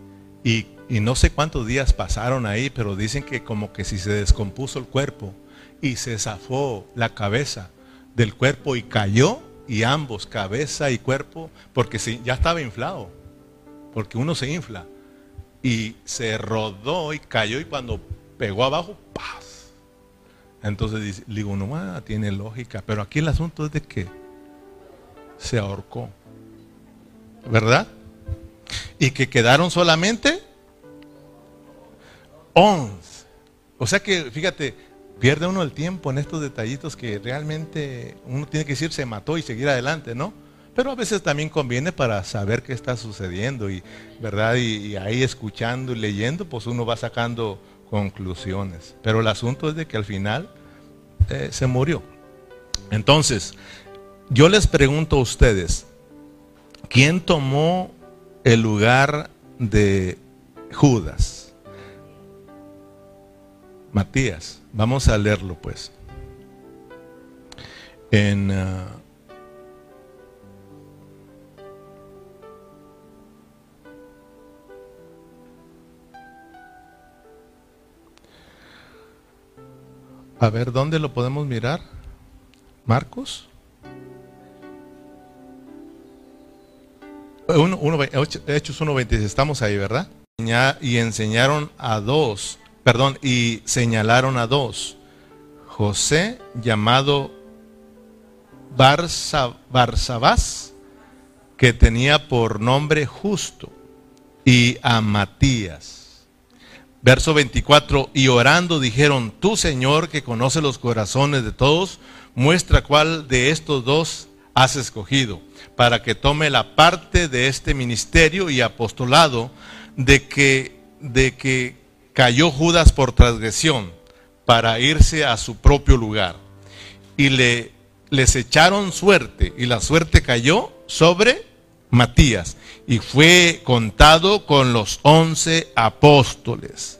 y, no sé cuántos días pasaron ahí, pero dicen que como que si se descompuso el cuerpo, y se zafó la cabeza del cuerpo y cayó, y ambos, cabeza y cuerpo, porque si, ya estaba inflado, porque uno se infla, y se rodó y cayó y cuando pegó abajo, ¡paz! Entonces digo, no, ah, tiene lógica, pero aquí el asunto es de que se ahorcó, ¿verdad? Y que quedaron solamente 11. O sea que, fíjate, pierde uno el tiempo en estos detallitos que realmente uno tiene que decir se mató y seguir adelante, ¿no? Pero a veces también conviene para saber qué está sucediendo y, ¿verdad? Y, ahí escuchando y leyendo, pues uno va sacando conclusiones. Pero el asunto es de que al final eh, se murió. Entonces, yo les pregunto a ustedes, ¿quién tomó el lugar de Judas? Matías. Vamos a leerlo pues. En uh, A ver, ¿dónde lo podemos mirar? Marcos. Uno, uno, Hechos 1.26, estamos ahí, ¿verdad? Y enseñaron a dos perdón, y señalaron a dos. José, llamado Barsabás, que tenía por nombre justo, y a Matías. Verso 24, y orando dijeron, tú Señor que conoce los corazones de todos, muestra cuál de estos dos has escogido, para que tome la parte de este ministerio y apostolado de que, de que cayó Judas por transgresión para irse a su propio lugar. Y le, les echaron suerte y la suerte cayó sobre Matías y fue contado con los once apóstoles.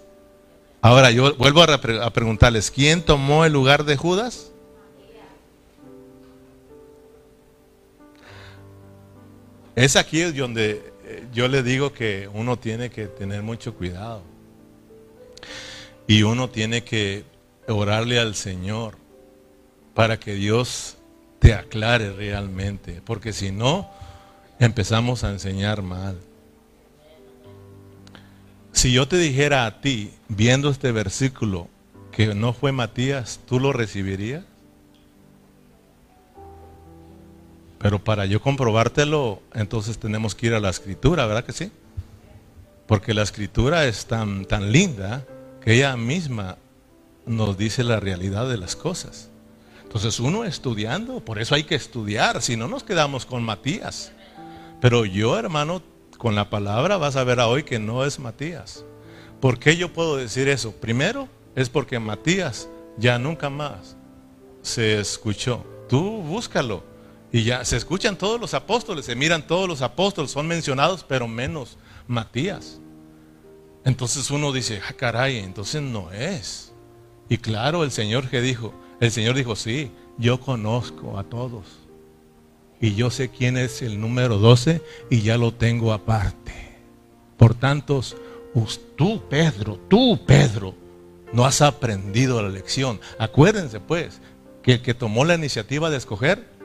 Ahora yo vuelvo a, a preguntarles, ¿quién tomó el lugar de Judas? Es aquí donde eh, yo le digo que uno tiene que tener mucho cuidado. Y uno tiene que orarle al Señor para que Dios te aclare realmente, porque si no, empezamos a enseñar mal. Si yo te dijera a ti, viendo este versículo, que no fue Matías, ¿tú lo recibirías? Pero para yo comprobártelo, entonces tenemos que ir a la escritura, ¿verdad que sí? Porque la escritura es tan, tan linda ella misma nos dice la realidad de las cosas. Entonces uno estudiando, por eso hay que estudiar, si no nos quedamos con Matías. Pero yo, hermano, con la palabra vas a ver a hoy que no es Matías. ¿Por qué yo puedo decir eso? Primero, es porque Matías ya nunca más se escuchó. Tú búscalo. Y ya se escuchan todos los apóstoles, se miran todos los apóstoles, son mencionados, pero menos Matías. Entonces uno dice, ah, caray, entonces no es. Y claro, el Señor que dijo, el Señor dijo, sí, yo conozco a todos. y yo sé quién es el número 12 y ya lo tengo aparte. Por tanto, tú, Pedro, tú, Pedro, no has aprendido la lección. Acuérdense pues que el que tomó la iniciativa de escoger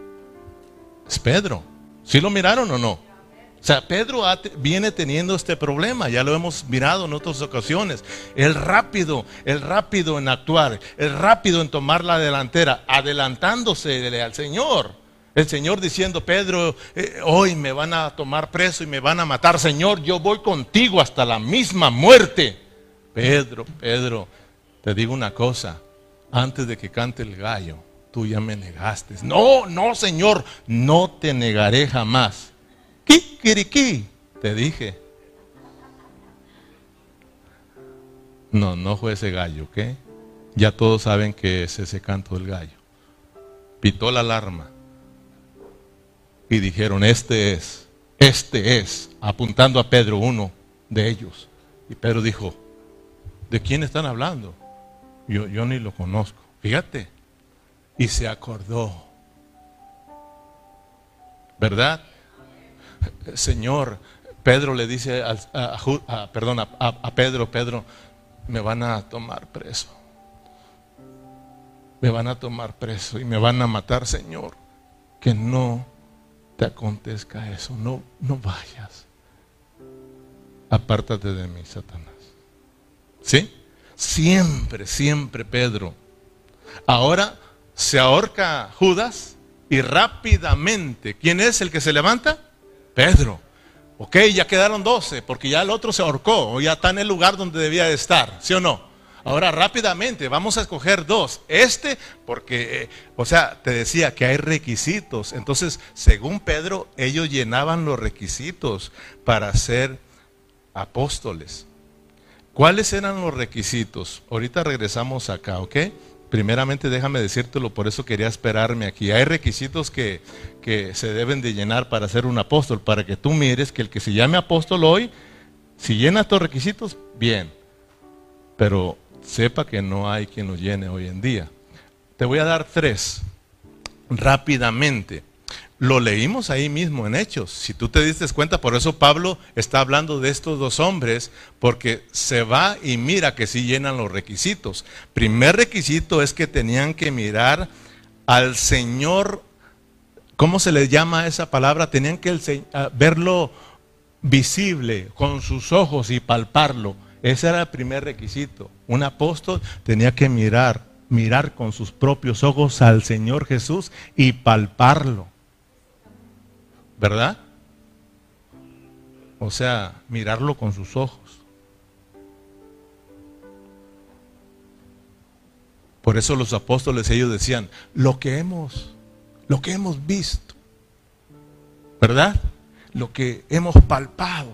es Pedro. ¿Sí lo miraron o no? O sea, Pedro viene teniendo este problema, ya lo hemos mirado en otras ocasiones. El rápido, el rápido en actuar, el rápido en tomar la delantera, adelantándose al Señor. El Señor diciendo, Pedro, eh, hoy me van a tomar preso y me van a matar. Señor, yo voy contigo hasta la misma muerte. Pedro, Pedro, te digo una cosa, antes de que cante el gallo, tú ya me negaste. No, no, Señor, no te negaré jamás. Kikiriki, te dije. No, no fue ese gallo, ¿ok? Ya todos saben que es ese canto del gallo. Pitó la alarma y dijeron, este es, este es, apuntando a Pedro, uno de ellos. Y Pedro dijo, ¿de quién están hablando? Yo, yo ni lo conozco. Fíjate. Y se acordó. ¿Verdad? Señor, Pedro le dice a, Pedro, Pedro, me van a tomar preso. Me van a tomar preso y me van a matar, Señor. Que no te acontezca eso. No, no vayas. Apártate de mí, Satanás. ¿Sí? Siempre, siempre, Pedro. Ahora se ahorca Judas y rápidamente, ¿quién es el que se levanta? Pedro. Ok, ya quedaron doce, porque ya el otro se ahorcó, o ya está en el lugar donde debía de estar, ¿sí o no? Ahora rápidamente, vamos a escoger dos. Este, porque, eh, o sea, te decía que hay requisitos. Entonces, según Pedro, ellos llenaban los requisitos para ser apóstoles. ¿Cuáles eran los requisitos? Ahorita regresamos acá, ¿ok? Primeramente déjame decírtelo, por eso quería esperarme aquí. Hay requisitos que, que se deben de llenar para ser un apóstol, para que tú mires que el que se llame apóstol hoy, si llena estos requisitos, bien. Pero sepa que no hay quien lo llene hoy en día. Te voy a dar tres rápidamente. Lo leímos ahí mismo en Hechos. Si tú te diste cuenta, por eso Pablo está hablando de estos dos hombres, porque se va y mira que sí llenan los requisitos. Primer requisito es que tenían que mirar al Señor, ¿cómo se le llama esa palabra? Tenían que verlo visible con sus ojos y palparlo. Ese era el primer requisito. Un apóstol tenía que mirar, mirar con sus propios ojos al Señor Jesús y palparlo. ¿Verdad? O sea, mirarlo con sus ojos. Por eso los apóstoles ellos decían, lo que hemos, lo que hemos visto, ¿verdad? Lo que hemos palpado.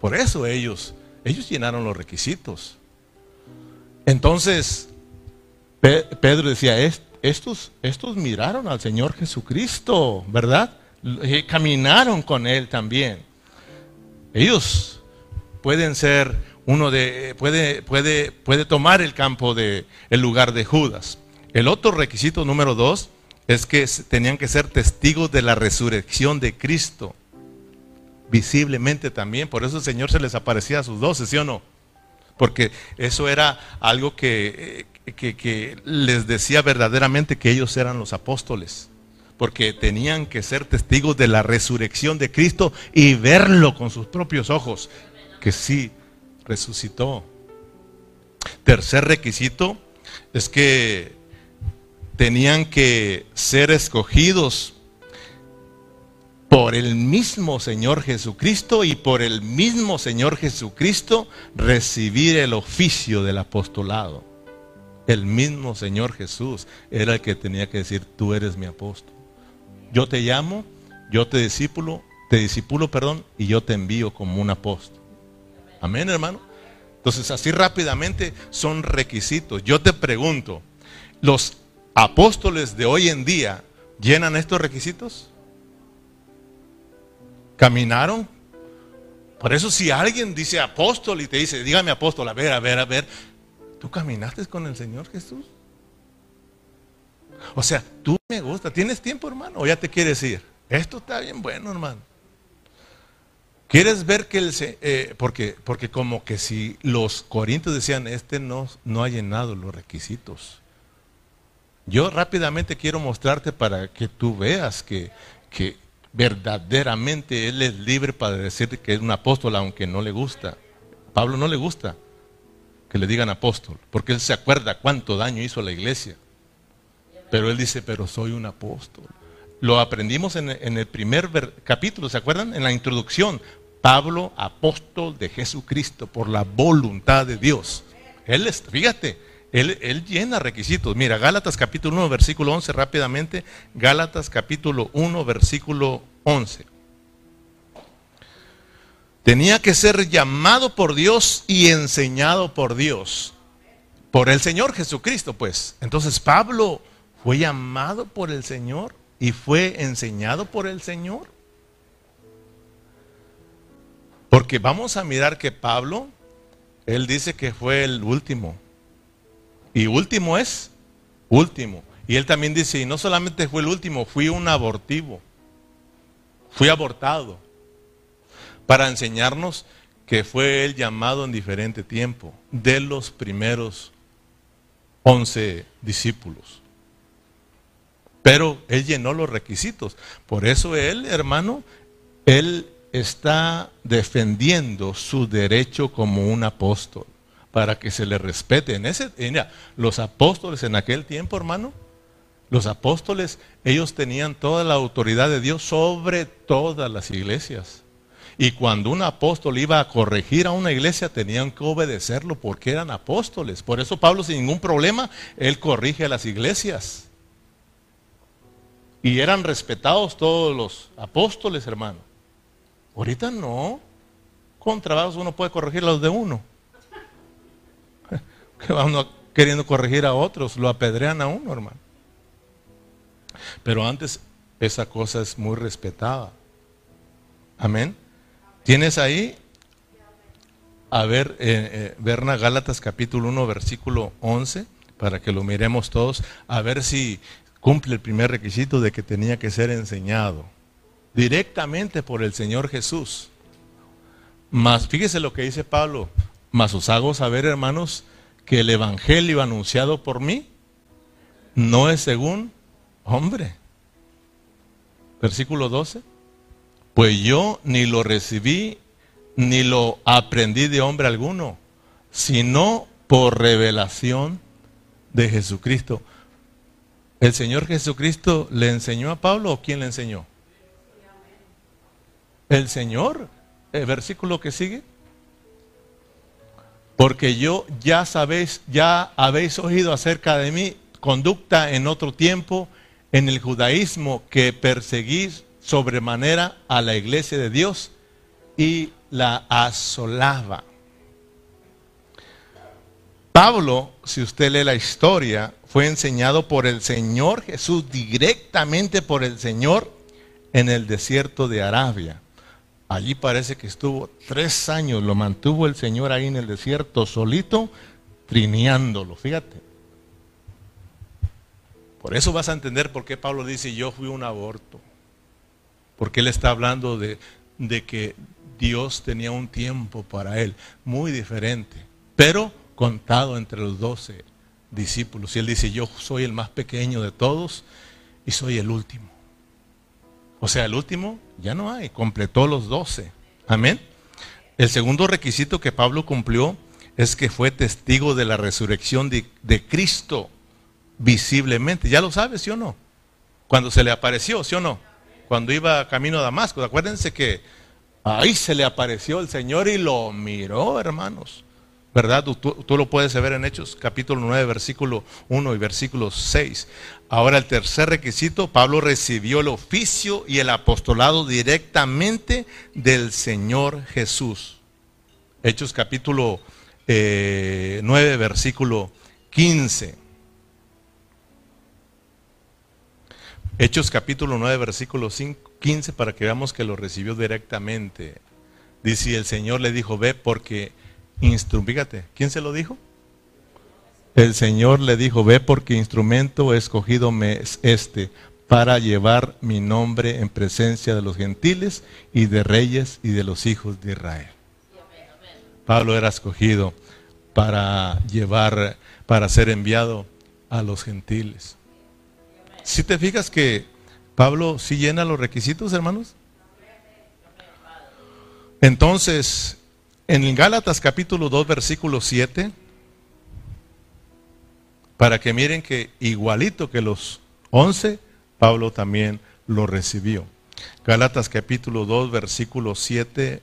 Por eso ellos, ellos llenaron los requisitos. Entonces, Pedro decía, estos, estos miraron al Señor Jesucristo, ¿verdad? Eh, caminaron con él también. Ellos pueden ser uno de, puede, puede, puede tomar el campo de, el lugar de Judas. El otro requisito número dos es que tenían que ser testigos de la resurrección de Cristo. Visiblemente también, por eso el Señor se les aparecía a sus doce, ¿sí o no? Porque eso era algo que, eh, que les decía verdaderamente que ellos eran los apóstoles porque tenían que ser testigos de la resurrección de Cristo y verlo con sus propios ojos, que sí resucitó. Tercer requisito es que tenían que ser escogidos por el mismo Señor Jesucristo y por el mismo Señor Jesucristo recibir el oficio del apostolado. El mismo Señor Jesús era el que tenía que decir, tú eres mi apóstol. Yo te llamo, yo te discípulo, te discipulo, perdón, y yo te envío como un apóstol. Amén, hermano. Entonces, así rápidamente son requisitos. Yo te pregunto, ¿los apóstoles de hoy en día llenan estos requisitos? ¿Caminaron? Por eso si alguien dice apóstol y te dice, dígame apóstol, a ver, a ver, a ver, ¿tú caminaste con el Señor Jesús? O sea, tú me gusta. ¿Tienes tiempo, hermano? ¿O ya te quieres ir? Esto está bien bueno, hermano. ¿Quieres ver que el... Eh, porque, porque como que si los corintios decían, este no, no ha llenado los requisitos. Yo rápidamente quiero mostrarte para que tú veas que, que verdaderamente él es libre para decir que es un apóstol aunque no le gusta. Pablo no le gusta que le digan apóstol, porque él se acuerda cuánto daño hizo a la iglesia. Pero él dice, pero soy un apóstol. Lo aprendimos en, el primer capítulo, ¿se acuerdan? En la introducción. Pablo, apóstol de Jesucristo, por la voluntad de Dios. Él, fíjate, él, él, llena requisitos. Mira, Gálatas capítulo 1, versículo 11, rápidamente. Gálatas capítulo 1, versículo 11. Tenía que ser llamado por Dios y enseñado por Dios. Por el Señor Jesucristo, pues. Entonces Pablo fue llamado por el Señor y fue enseñado por el Señor. Porque vamos a mirar que Pablo, él dice que fue el último. Y último es último. Y él también dice, y no solamente fue el último, fui un abortivo. Fui abortado. Para enseñarnos que fue él llamado en diferente tiempo de los primeros once discípulos. Pero él llenó los requisitos. Por eso él, hermano, él está defendiendo su derecho como un apóstol, para que se le respete. En ese, los apóstoles en aquel tiempo, hermano, los apóstoles, ellos tenían toda la autoridad de Dios sobre todas las iglesias. Y cuando un apóstol iba a corregir a una iglesia, tenían que obedecerlo porque eran apóstoles. Por eso Pablo, sin ningún problema, él corrige a las iglesias. Y eran respetados todos los apóstoles, hermano. Ahorita no. Con trabajos uno puede corregir los de uno. Que va uno queriendo corregir a otros, lo apedrean a uno, hermano. Pero antes esa cosa es muy respetada. Amén. ¿Tienes ahí? A ver, eh, eh Gálatas capítulo 1, versículo 11, para que lo miremos todos, a ver si cumple el primer requisito de que tenía que ser enseñado directamente por el Señor Jesús. Mas, fíjese lo que dice Pablo, mas os hago saber, hermanos, que el Evangelio anunciado por mí no es según hombre. Versículo 12. Pues yo ni lo recibí ni lo aprendí de hombre alguno, sino por revelación de Jesucristo. ¿El Señor Jesucristo le enseñó a Pablo o quién le enseñó? El Señor, el versículo que sigue. Porque yo ya sabéis, ya habéis oído acerca de mí conducta en otro tiempo en el judaísmo que perseguís sobremanera a la iglesia de Dios y la asolaba. Pablo, si usted lee la historia, fue enseñado por el Señor Jesús, directamente por el Señor, en el desierto de Arabia. Allí parece que estuvo tres años, lo mantuvo el Señor ahí en el desierto solito, trineándolo, fíjate. Por eso vas a entender por qué Pablo dice, yo fui un aborto. Porque él está hablando de, de que Dios tenía un tiempo para él, muy diferente, pero contado entre los doce discípulos. Y él dice, yo soy el más pequeño de todos y soy el último. O sea, el último ya no hay, completó los doce. Amén. El segundo requisito que Pablo cumplió es que fue testigo de la resurrección de, Cristo visiblemente. ¿Ya lo sabes, sí o no? Cuando se le apareció, sí o no? Cuando iba camino a Damasco. Acuérdense que ahí se le apareció el Señor y lo miró, hermanos. ¿Verdad? Tú, lo puedes ver en Hechos capítulo 9, versículo 1 y versículo 6. Ahora el tercer requisito, Pablo recibió el oficio y el apostolado directamente del Señor Jesús. Hechos capítulo 9, eh, versículo 15. Hechos capítulo 9, versículo 15, para que veamos que lo recibió directamente. Dice, el Señor le dijo, ve porque fíjate, ¿quién se lo dijo? El Señor le dijo, ve porque instrumento escogido me es este, para llevar mi nombre en presencia de los gentiles y de reyes y de los hijos de Israel. Pablo era escogido para llevar, para ser enviado a los gentiles. Si te fijas que Pablo sí llena los requisitos, hermanos. Entonces, en Gálatas capítulo 2, versículo 7, para que miren que igualito que los 11, Pablo también lo recibió. Gálatas capítulo 2, versículo 7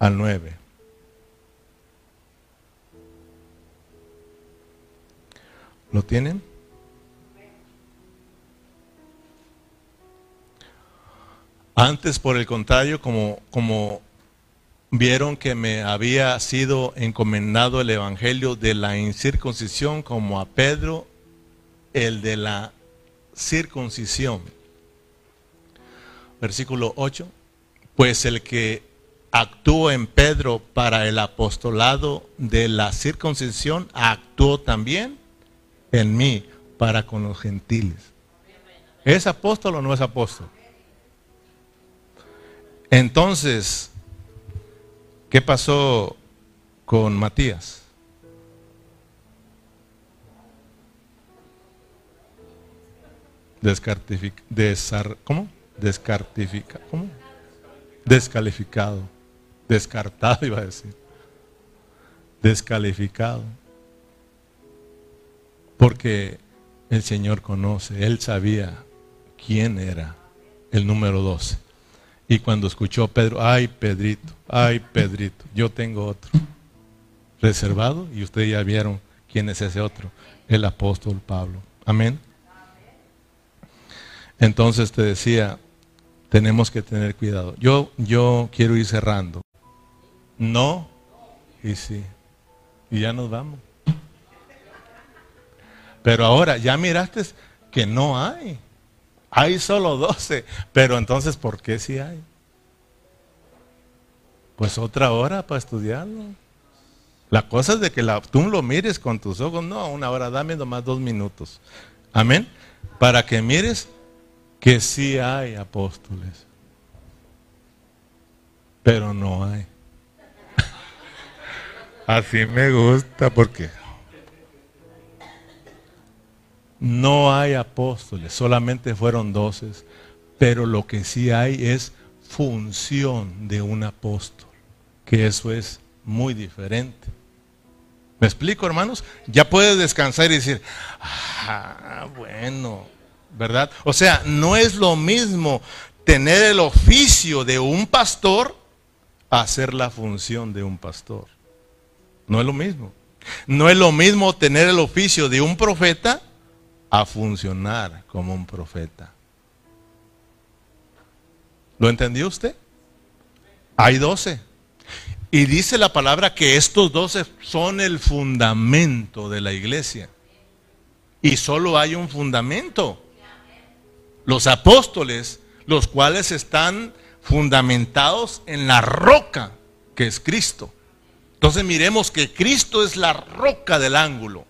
al 9. ¿Lo tienen? Antes, por el contrario, como, vieron que me había sido encomendado el Evangelio de la incircuncisión como a Pedro el de la circuncisión. Versículo 8. Pues el que actuó en Pedro para el apostolado de la circuncisión, actuó también en mí para con los gentiles. ¿Es apóstol o no es apóstol? Entonces, ¿qué pasó con Matías? Descartific, ¿Cómo? Descartifica, ¿Cómo? Descalificado. Descartado iba a decir. Descalificado. Porque el Señor conoce, Él sabía quién era el número 12. Y cuando escuchó Pedro, ay Pedrito, ay Pedrito, yo tengo otro reservado y ustedes ya vieron quién es ese otro, el apóstol Pablo. Amén. Entonces te decía, tenemos que tener cuidado. Yo, yo quiero ir cerrando. No y sí. Y ya nos vamos. Pero ahora, ya miraste que no hay. Hay solo 12. Pero entonces, ¿por qué sí hay? Pues otra hora para estudiarlo. La cosa es de que la, tú lo mires con tus ojos. No, una hora, dame nomás dos minutos. Amén. Para que mires que sí hay apóstoles, pero no hay. Así me gusta porque no hay apóstoles, solamente fueron doces, pero lo que sí hay es función de un apóstol, que eso es muy diferente. ¿Me explico, hermanos? Ya puedes descansar y decir, ah, bueno, ¿verdad? O sea, no es lo mismo tener el oficio de un pastor hacer la función de un pastor. No es lo mismo. No es lo mismo tener el oficio de un profeta a funcionar como un profeta. ¿Lo entendió usted? Hay doce. Y dice la palabra que estos doce son el fundamento de la iglesia. Y solo hay un fundamento los apóstoles, los cuales están fundamentados en la roca que es Cristo. Entonces miremos que Cristo es la roca del ángulo.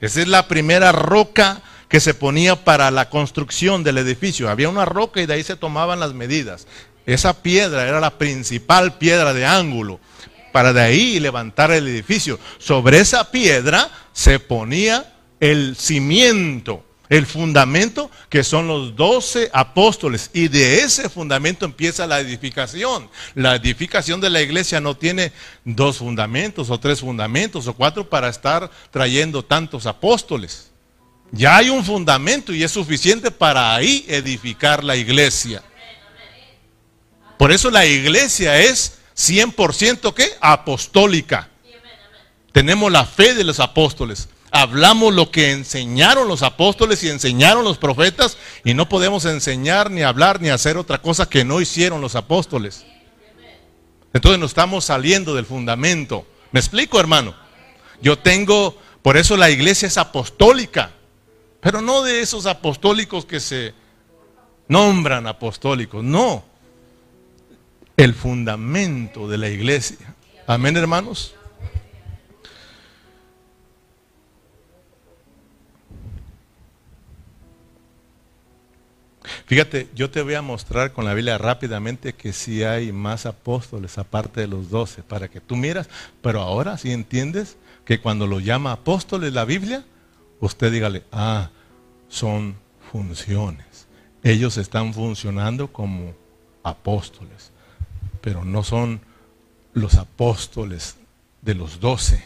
Esa es la primera roca que se ponía para la construcción del edificio. Había una roca y de ahí se tomaban las medidas. Esa piedra era la principal piedra de ángulo para de ahí levantar el edificio. Sobre esa piedra se ponía el cimiento el fundamento que son los doce apóstoles. Y de ese fundamento empieza la edificación. La edificación de la iglesia no tiene dos fundamentos o tres fundamentos o cuatro para estar trayendo tantos apóstoles. Ya hay un fundamento y es suficiente para ahí edificar la iglesia. Por eso la iglesia es 100% ¿qué? apostólica. Tenemos la fe de los apóstoles hablamos lo que enseñaron los apóstoles y enseñaron los profetas y no podemos enseñar ni hablar ni hacer otra cosa que no hicieron los apóstoles. Entonces nos estamos saliendo del fundamento. ¿Me explico, hermano? Yo tengo, por eso la iglesia es apostólica, pero no de esos apostólicos que se nombran apostólicos, no. El fundamento de la iglesia. Amén, hermanos. Fíjate, yo te voy a mostrar con la Biblia rápidamente que sí hay más apóstoles aparte de los doce, para que tú miras, pero ahora sí entiendes que cuando lo llama apóstoles la Biblia, usted dígale, ah, son funciones. Ellos están funcionando como apóstoles, pero no son los apóstoles de los doce.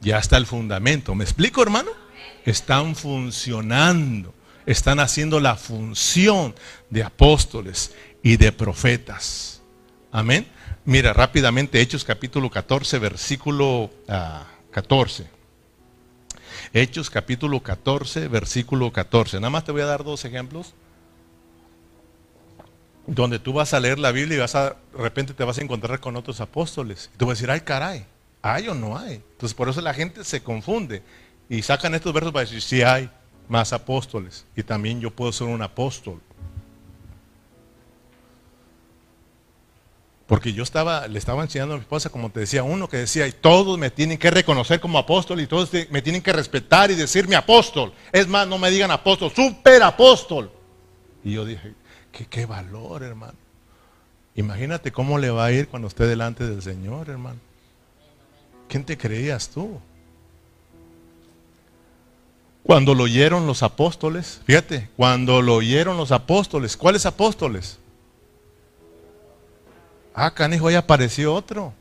Ya está el fundamento. ¿Me explico, hermano? Están funcionando, están haciendo la función de apóstoles y de profetas. Amén. Mira rápidamente Hechos capítulo 14, versículo 14. Ah, Hechos capítulo 14, versículo 14. Nada más te voy a dar dos ejemplos donde tú vas a leer la Biblia y vas a, de repente te vas a encontrar con otros apóstoles. Y tú vas a decir, ay caray, ¿hay o no hay? Entonces por eso la gente se confunde y sacan estos versos para decir, sí hay más apóstoles y también yo puedo ser un apóstol. Porque yo estaba, le estaba enseñando a mi esposa, como te decía, uno que decía, y todos me tienen que reconocer como apóstol y todos me tienen que respetar y decirme apóstol. Es más, no me digan apóstol, super apóstol. Y yo dije, ¿qué, qué valor, hermano. Imagínate cómo le va a ir cuando esté delante del Señor, hermano. ¿Quién te creías tú? Cuando lo oyeron los apóstoles, fíjate, cuando lo oyeron los apóstoles, ¿cuáles apóstoles? Ah, canijo, ahí apareció otro.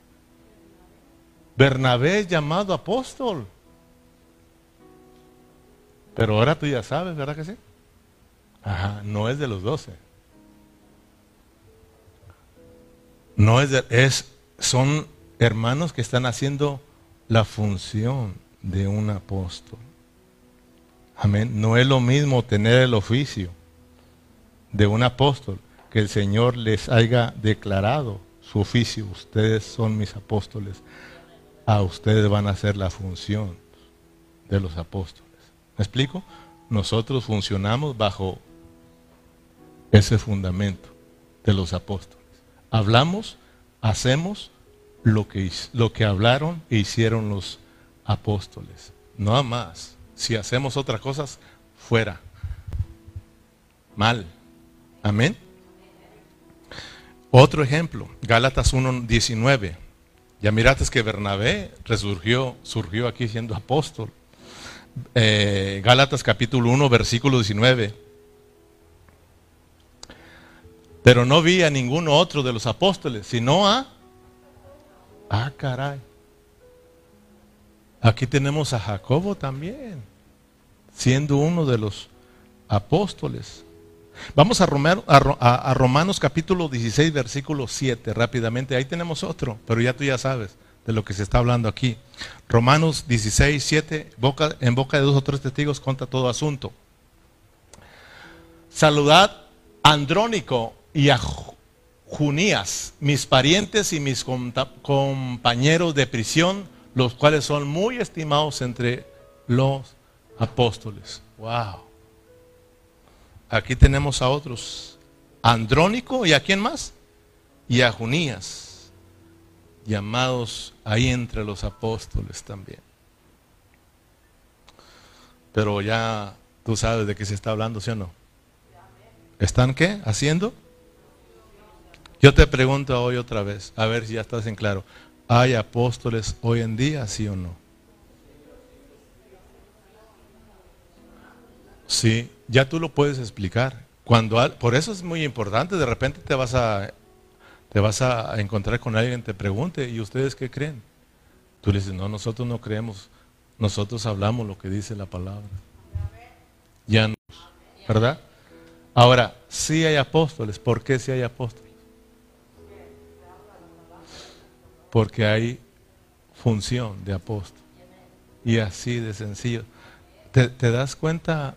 Bernabé llamado apóstol. Pero ahora tú ya sabes, ¿verdad que sí? Ajá, no es de los doce. No es de, es, son hermanos que están haciendo la función de un apóstol. Amén. No es lo mismo tener el oficio de un apóstol que el Señor les haya declarado su oficio. Ustedes son mis apóstoles. A ustedes van a hacer la función de los apóstoles. ¿Me explico? Nosotros funcionamos bajo ese fundamento de los apóstoles. Hablamos, hacemos lo que, lo que hablaron e hicieron los apóstoles. No más. Si hacemos otras cosas, fuera. Mal. Amén. Otro ejemplo, Gálatas 1.19. Ya miraste que Bernabé resurgió, surgió aquí siendo apóstol. Eh, Gálatas capítulo 1, versículo 19. Pero no vi a ninguno otro de los apóstoles, sino a Ah, caray. Aquí tenemos a Jacobo también, siendo uno de los apóstoles. Vamos a, Romanos capítulo 16, versículo 7, rápidamente. Ahí tenemos otro, pero ya tú ya sabes de lo que se está hablando aquí. Romanos 16, 7, boca, en boca de dos o tres testigos conta todo asunto. Saludad a Andrónico y a Junías, mis parientes y mis compañeros de prisión, los cuales son muy estimados entre los apóstoles. Wow. Aquí tenemos a otros. Andrónico y a quién más? Y a Junías, llamados ahí entre los apóstoles también. Pero ya tú sabes de qué se está hablando, ¿sí o no? ¿Están qué? ¿Haciendo? Yo te pregunto hoy otra vez, a ver si ya estás en claro. ¿Hay apóstoles hoy en día, sí o no? Sí, ya tú lo puedes explicar. Cuando, por eso es muy importante, de repente te vas a te vas a encontrar con alguien te pregunte, ¿y ustedes qué creen? Tú le dices, no, nosotros no creemos, nosotros hablamos lo que dice la palabra. Ya no, ¿verdad? Ahora, sí hay apóstoles, ¿por qué sí hay apóstoles? porque hay función de apóstol. Y así de sencillo. ¿Te, das cuenta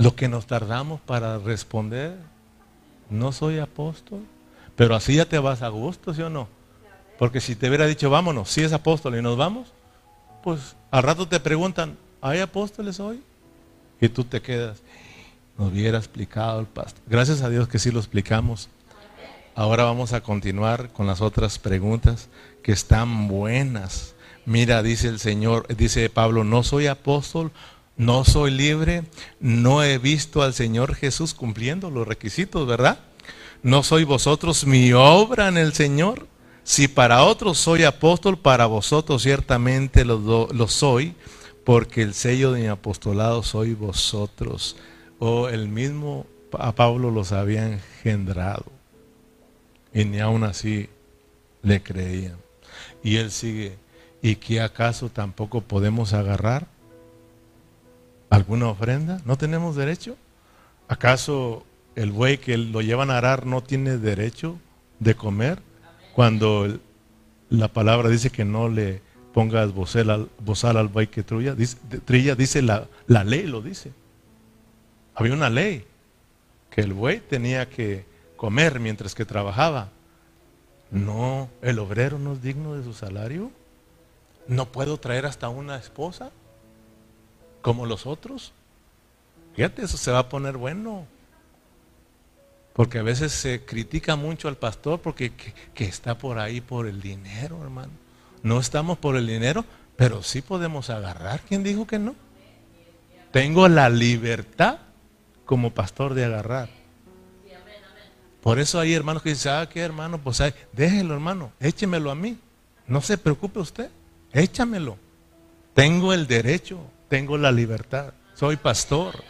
lo que nos tardamos para responder? No soy apóstol. Pero así ya te vas a gusto, ¿sí o no? Porque si te hubiera dicho, vámonos, si es apóstol y nos vamos, pues al rato te preguntan, ¿hay apóstoles hoy? Y tú te quedas, nos hubiera explicado el pastor. Gracias a Dios que sí lo explicamos. Ahora vamos a continuar con las otras preguntas que están buenas. Mira, dice el Señor, dice Pablo, no soy apóstol, no soy libre, no he visto al Señor Jesús cumpliendo los requisitos, ¿verdad? ¿No soy vosotros mi obra en el Señor? Si para otros soy apóstol, para vosotros ciertamente lo, lo soy, porque el sello de mi apostolado soy vosotros. O el mismo a Pablo los había engendrado. Y ni aún así le creían. Y él sigue, ¿y qué acaso tampoco podemos agarrar alguna ofrenda? ¿No tenemos derecho? ¿Acaso el buey que lo llevan a arar no tiene derecho de comer? Cuando la palabra dice que no le pongas bozal al, bozal al buey que trilla, dice, trilla, dice la, la ley, lo dice. Había una ley que el buey tenía que comer mientras que trabajaba. No, el obrero no es digno de su salario. No puedo traer hasta una esposa como los otros. Fíjate, eso se va a poner bueno. Porque a veces se critica mucho al pastor porque que, está por ahí por el dinero, hermano. No estamos por el dinero, pero sí podemos agarrar. ¿Quién dijo que no? Tengo la libertad como pastor de agarrar. Por eso hay hermanos que dicen, ah, qué hermano, pues hay, déjelo hermano, échemelo a mí. No se preocupe usted, échamelo. Tengo el derecho, tengo la libertad. Soy pastor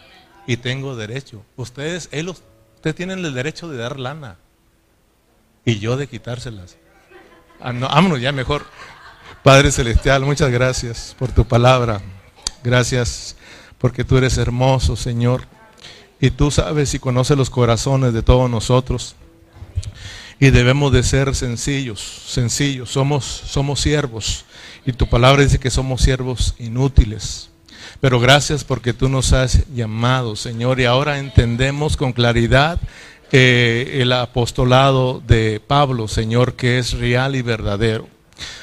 y tengo derecho. Ustedes, él, ustedes tienen el derecho de dar lana y yo de quitárselas. Ah, vámonos ya mejor. Padre Celestial, muchas gracias por tu palabra. Gracias porque tú eres hermoso, Señor. Y tú sabes y conoces los corazones de todos nosotros. Y debemos de ser sencillos, sencillos. Somos, somos siervos. Y tu palabra dice que somos siervos inútiles. Pero gracias porque tú nos has llamado, Señor. Y ahora entendemos con claridad eh, el apostolado de Pablo, Señor, que es real y verdadero.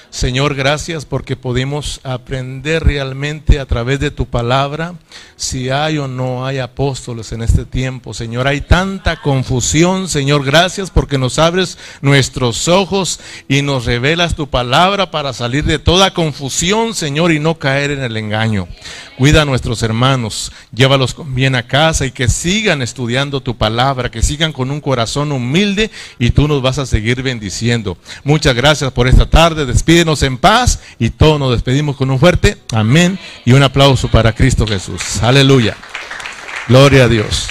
Señor, gracias porque podemos aprender realmente a través de tu palabra si hay o no hay apóstoles en este tiempo. Señor, hay tanta confusión. Señor, gracias porque nos abres nuestros ojos y nos revelas tu palabra para salir de toda confusión, Señor, y no caer en el engaño. Cuida a nuestros hermanos, llévalos bien a casa y que sigan estudiando tu palabra, que sigan con un corazón humilde y tú nos vas a seguir bendiciendo. Muchas gracias por esta tarde. En paz y todos nos despedimos con un fuerte amén y un aplauso para Cristo Jesús. Aleluya. Gloria a Dios.